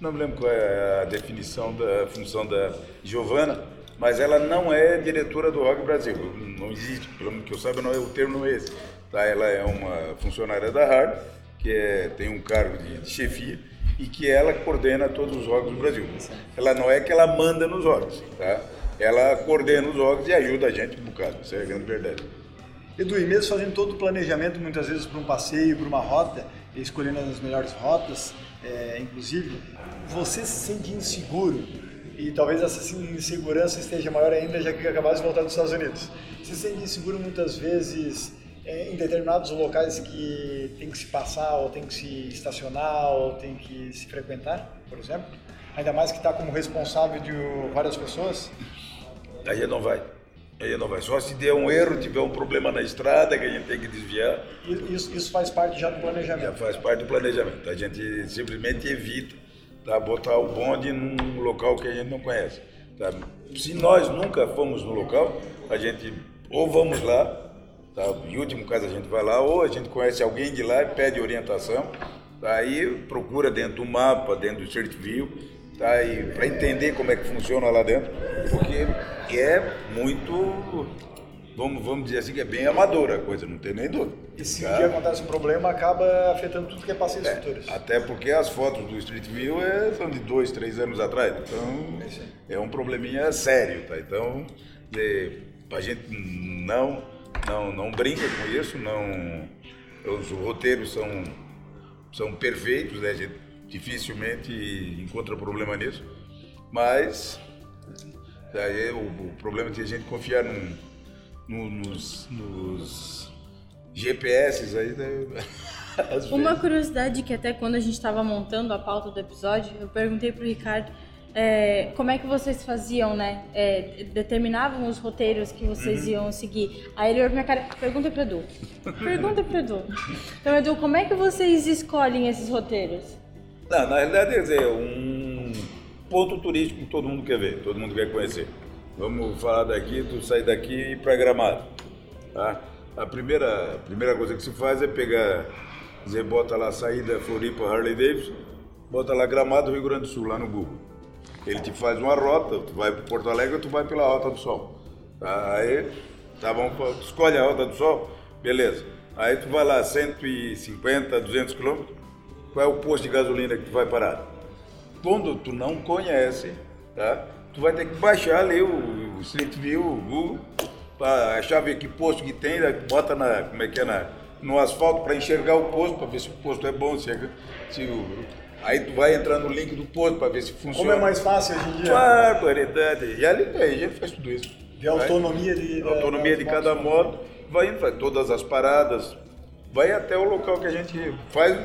Não me lembro qual é a definição da função da Giovana, mas ela não é diretora do Rock Brasil. Não existe, pelo menos que eu saiba, não é, o termo não é esse. Tá? Ela é uma funcionária da Harley, que é, tem um cargo de, de chefia e que ela coordena todos os órgãos do Brasil. Ela não é que ela manda nos órgãos, tá? Ela coordena os órgãos e ajuda a gente um bocado, isso é a grande verdade. Edu, e mesmo fazendo todo o planejamento, muitas vezes para um passeio, para uma rota, escolhendo as melhores rotas, é, inclusive, você se sente inseguro e talvez essa insegurança esteja maior ainda já que acabasse de voltar dos Estados Unidos. Você se sente inseguro muitas vezes é, em determinados locais que tem que se passar, ou tem que se estacionar, ou tem que se frequentar, por exemplo? Ainda mais que está como responsável de várias pessoas? Aí não vai. Aí não vai. Só se der um erro, tiver um problema na estrada que a gente tem que desviar, Isso, isso faz parte já do já planejamento. faz parte do planejamento. A gente simplesmente evita tá, botar o bonde num local que a gente não conhece. tá? Se nós nunca fomos no local, a gente ou vamos lá, tá? em último caso a gente vai lá, ou a gente conhece alguém de lá e pede orientação, tá? aí procura dentro do mapa, dentro do Street View, tá? para entender como é que funciona lá dentro, porque é muito, vamos, vamos dizer assim, que é bem amadora a coisa, não tem nem dúvida. E se tá? um dia acontece um problema, acaba afetando tudo que é passeios futuros. Até porque as fotos do Street View é, são de dois, três anos atrás. Então é um probleminha sério, tá? Então é, a gente não, não, não brinca com isso, não. Os roteiros são, são perfeitos, né? A gente dificilmente encontra problema nisso. Mas daí o, o problema é que a gente confiar num, no- nos, nos GPS aí, né? [laughs] Uma curiosidade que até quando a gente estava montando a pauta do episódio, eu perguntei pro Ricardo é, como é que vocês faziam, né? É, determinavam os roteiros que vocês iam seguir. Aí ele olhou pra minha cara, pergunta pro Edu. Pergunta pro Edu. Então, Edu, como é que vocês escolhem esses roteiros? Não, na realidade, quer dizer, um ponto turístico que todo mundo quer ver, todo mundo quer conhecer. Vamos falar daqui, tu sair daqui e ir para Gramado. Tá? A primeira, a primeira coisa que se faz é pegar, dizer, bota lá saída Floripa Harley Davidson, bota lá Gramado Rio Grande do Sul, lá no Google. Ele te faz uma rota, tu vai para Porto Alegre tu vai pela Rota do Sol. Tá? Aí, tá bom, tu escolhe a Rota do Sol, beleza. Aí tu vai lá 150, 200 quilômetros, qual é o posto de gasolina que tu vai parar? quando tu não conhece, tá? Tu vai ter que baixar ali o, o Street View, o Google, achar ver que posto que tem, né? bota na, como é que é, na, no asfalto para enxergar o posto, para ver se o posto é bom, se, é, se o, aí tu vai entrar no link do posto para ver se funciona. Como é mais fácil hoje em dia? Barbaridade. E ali a gente faz tudo isso. De autonomia de, A autonomia de cada moto, vai indo, faz todas as paradas, vai até o local que a gente faz.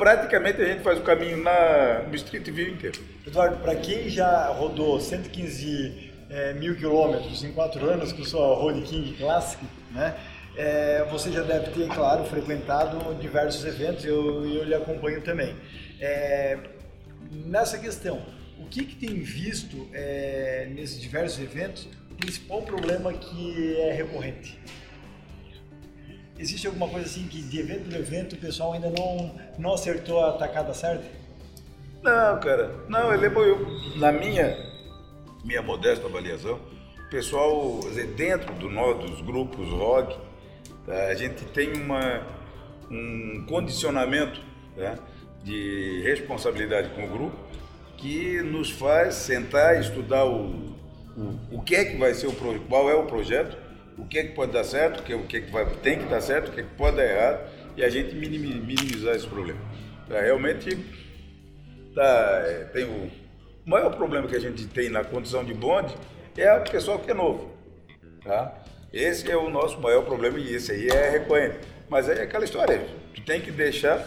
Praticamente a gente faz o caminho na, no Street View inteiro. Eduardo, para quem já rodou 115 é, mil quilômetros em quatro anos com sua Road King Classic, né? É, você já deve ter, claro, frequentado diversos eventos, eu, eu lhe acompanho também. É, nessa questão, o que, que tem visto nesses diversos eventos, o principal problema que é recorrente? Existe alguma coisa assim que de evento em evento o pessoal ainda não, não acertou a tacada certa? Não, cara, não, ele é na minha, minha modesta avaliação, o pessoal, dentro do, nó- dos grupos rock, tá, a gente tem uma, um condicionamento tá, de responsabilidade com o grupo que nos faz sentar e estudar o, o, o que é que vai ser o qual é o projeto, o que é que pode dar certo, o que, o que, é que vai, tem que dar certo, o que, é que pode dar errado, e a gente minimi- minimizar esse problema. Tá, realmente tá, é, tem o, o maior problema que a gente tem na condição de bonde é o pessoal que é novo. Tá? Esse é o nosso maior problema e esse aí é recorrente. Mas é aquela história, tu tem que deixar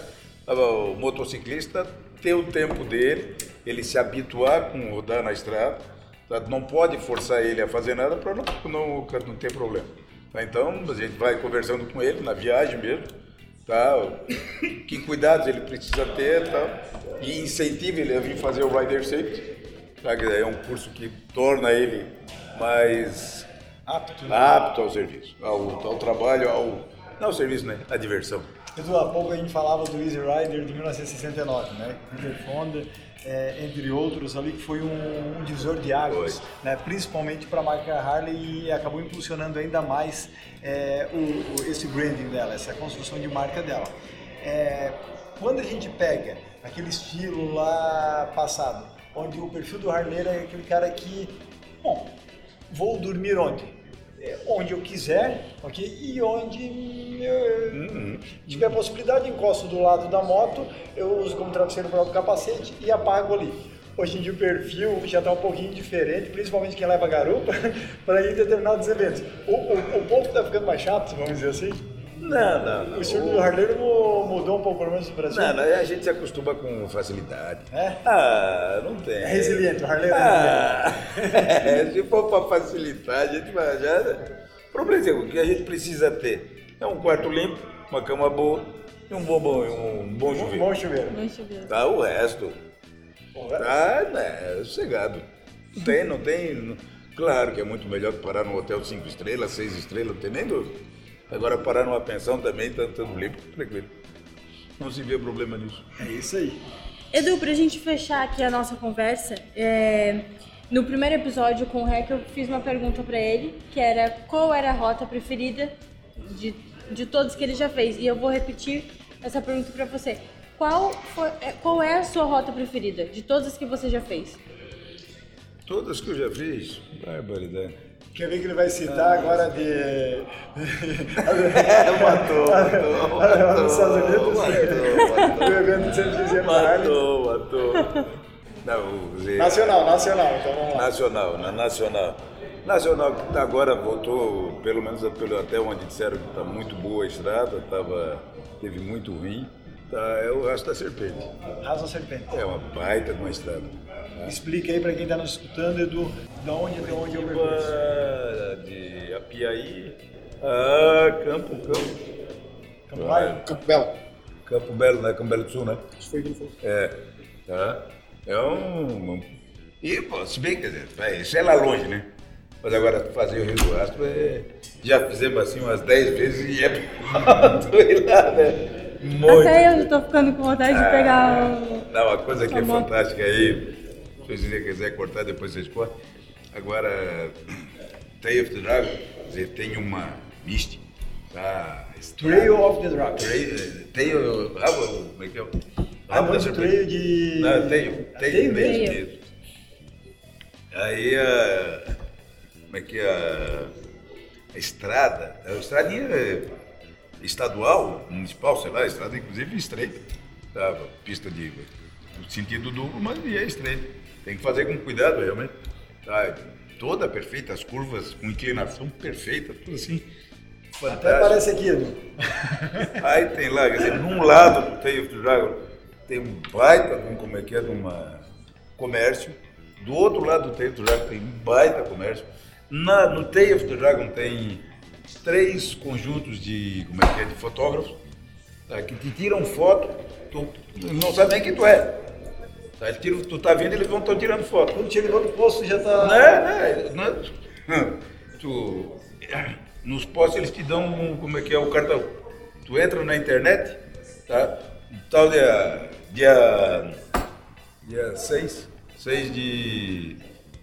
ah, o motociclista ter o tempo dele, ele se habituar com rodar na estrada? Não pode forçar ele a fazer nada para não, não, não ter problema. Tá? Então a gente vai conversando com ele na viagem mesmo, tá? que cuidados ele precisa ter tá? e incentiva ele a vir fazer o Rider Safety. Tá? É um curso que torna ele mais Apto. apto ao serviço, ao, ao trabalho, ao não ao serviço, né? À diversão. Edu, há pouco a gente falava do Easy Rider de 1969, né? Peter Fonda, é, entre outros ali, que foi um, um divisor de águas, né? principalmente para a marca Harley e acabou impulsionando ainda mais é, o, o- esse branding dela, essa construção de marca dela. É, quando a gente pega aquele estilo lá passado, onde o perfil do Harleiro é aquele cara que, bom, vou dormir onde? Onde eu quiser, ok? E onde eu tiver possibilidade, encosto do lado da moto, eu uso como travesseiro o próprio capacete e apago ali. Hoje em dia o perfil já está um pouquinho diferente, principalmente quem leva garupa, [laughs] para ir em determinados eventos. O, o, o povo está ficando mais chato, vamos dizer assim. Não, não, não. O estilo do harleiro mu- mudou um pouco, pelo menos no Brasil. Não, não, a gente se acostuma com facilidade. É? Ah, não tem. É resiliente, o harleiro é Ah, é, [laughs] se for para facilitar, a gente vai já. Problema é o que a gente precisa ter é um quarto limpo, uma cama boa e um bom, bom, um bom Um chuveiro. bom chuveiro. Eu ver. Tá o resto. Bom, Tá, né, sossegado. Não tem, não tem. Claro que é muito melhor que parar num hotel cinco estrelas, seis estrelas, não tem nem dúvida. Agora parar numa pensão também, tá tudo limpo, tranquilo. Não se vê problema nisso. É isso aí. Edu, pra gente fechar aqui a nossa conversa, é, no primeiro episódio com o Rec eu fiz uma pergunta pra ele, que era qual era a rota preferida de, de todos que ele já fez. E eu vou repetir essa pergunta pra você. Qual, foi, é, qual é a sua rota preferida de todas que você já fez? Todas que eu já fiz, barbaridade. Quer ver que ele vai citar agora de. matou, matou, Lá nos Estados Unidos? matou, [laughs] O evento de 115 anos da Harley. matou, matou. Não, Nacional, nacional, então vamos lá. Nacional, na Nacional. Nacional que agora voltou, pelo menos pelo- até onde disseram que está muito boa a estrada, tava, teve muito ruim. Tá, é o resto da serpente. Raça Serpente. É uma baita de uma estrada. Explica aí pra quem tá nos escutando, Edu, de onde até onde é o percurso. Ah, De Apiaí a Campo, Campo. Campo Largo? Campo Belo. Campo Belo, né? Campo Belo do Sul, né? Isso foi o que ele falou. É. Tá? É um. E, pô, se bem, quer dizer, é, isso é lá longe, né? Mas agora fazer o Rio do Rastro é. Já fizemos assim umas 10 vezes e é [laughs] pronto ir lá, né? Muito. Até eu já tô ficando com vontade de pegar o... Não, uma coisa que é Tá fantástica aí, se você quiser cortar, depois vocês cortam. Agora, Tay of the Dragon, dizer, tem uma mist, tá? Trail of the Dragon. Trail, Tail, ah, o- como é que é? Ah, muito treino de. Não, tenho, tenho, tenho mesmo. mesmo? Aí a. Como é que é a, a estrada? A estradinha é estadual, municipal, sei lá, a estrada inclusive estreita. Tá? Pista de sentido duplo, mas é estreita. Tem que fazer com cuidado realmente. Tá? Toda perfeita, as curvas com inclinação perfeita, tudo assim. Até Fantástico. parece aqui, Edu. [laughs] Aí tem lá, quer dizer, num lado do Tale of the Dragon tem um baita, como é que é, de uma comércio. Do outro lado do Tale of the Dragon tem um baita comércio. Na, no Tale of the Dragon tem três conjuntos de, como é que é, de fotógrafos, tá, que te tiram foto, tu não sabe nem quem tu é. Tá, ele tira, tu tá vendo, eles vão estar tirando foto. Quando chega no outro posto já tá. Né, né, né, tu, nos postos eles te dão um, como é que é o cartão. Tu entra na internet, tá? Tal dia dia dia 6, 6 de,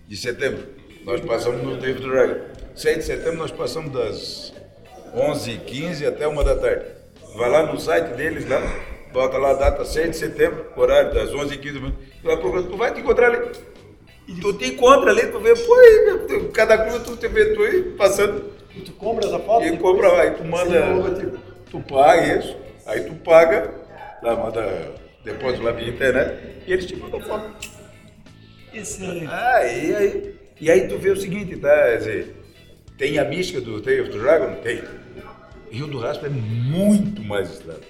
de setembro. Nós passamos no David Dragon. 6 de setembro nós passamos das 11h15 até 1 da tarde. Vai lá no site deles lá, bota lá a data 6 de setembro, horário das 11h15. Tu vai, procurar, tu vai te encontrar ali. Tu te encontra ali, tu vê, pô, aí, cada curva tu te vê tu aí passando E tu compra essa foto? e compra, aí tu manda, tu paga isso, aí tu paga, lá manda depósito lá via internet e eles te mandam foto. Excelente. Ah, e aí, e aí tu vê o seguinte, tá? Quer dizer, tem a mística do Tale of the Dragon? Tem. Rio do Rastro é muito mais estrada.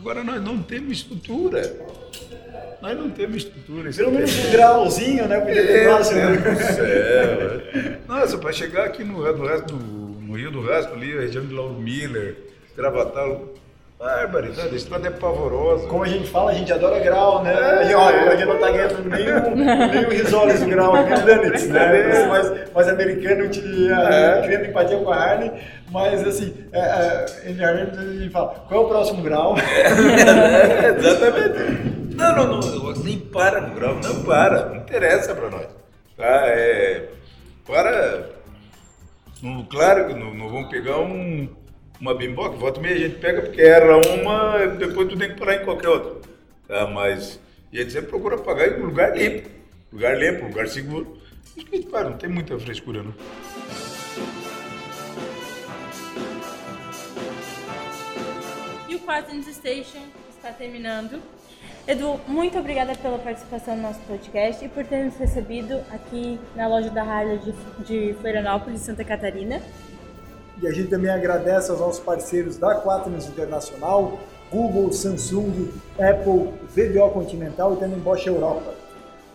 Agora nós não temos estrutura. Nós não temos estrutura. Pelo é menos um grauzinho, né? Ter Meu próximo. Deus do céu. é. Nossa, para chegar aqui no, no, no Rio do Rastro, ali, a região de Lauro Miller, Gravatal, barbaridade, a estrada é pavorosa. Como a gente fala, a gente adora grau, né? A gente, olha, a gente não tá ganhando nenhum, nenhum risoles do grau, [laughs] nem donuts, né? Você mais, americano, te, É. criando empatia com a Harley, mas assim, é, é, a gente fala, qual é o próximo grau? [laughs] É, exatamente. Não, não, não, nem para no grau, não para, não interessa para nós. Tá? É, para. Claro que não, não vamos pegar um, uma bimboca, volta e meia a gente pega porque erra uma, depois tu tem que parar em qualquer outra. Tá? Mas a gente procura pagar em lugar limpo, lugar limpo, lugar seguro. Gente para, não tem muita frescura não. E o Quaternos Station está terminando. Edu, muito obrigada pela participação no nosso podcast e por ter nos recebido aqui na loja da Harley de, de Florianópolis, Santa Catarina. E a gente também agradece aos nossos parceiros da Quaternos Internacional, Google, Samsung, Apple, VBO Continental e também Bosch Europa.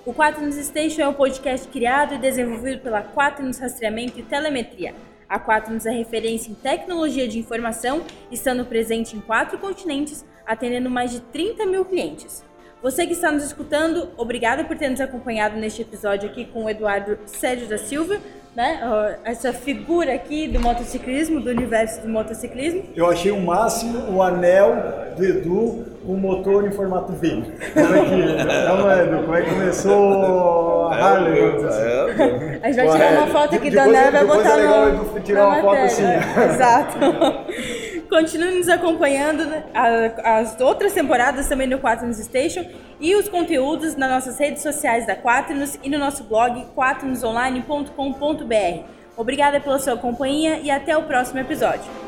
O Quaternos Station é um podcast criado e desenvolvido pela Quaternos Rastreamento e Telemetria. A Quaternos é referência em tecnologia de informação, estando presente em quatro continentes, atendendo mais de 30 mil clientes. Você que está nos escutando, obrigada por ter nos acompanhado neste episódio aqui com o Eduardo Sérgio da Silva, né? Essa figura aqui do motociclismo, do universo do motociclismo. Eu achei o máximo o anel do Edu, o motor em formato V. Como é que, não, Edu, como é que começou a Harley? vamos dizer assim? A gente vai tirar uma foto aqui do Depois- anel e vai depois botar é legal no, eu tirar na uma foto assim. [laughs] Exato. [laughs] Continue nos acompanhando né, as outras temporadas também no Quaternos Station e os conteúdos nas nossas redes sociais da Quaternos e no nosso blog quaternosonline.com.br. Obrigada pela sua companhia e até o próximo episódio.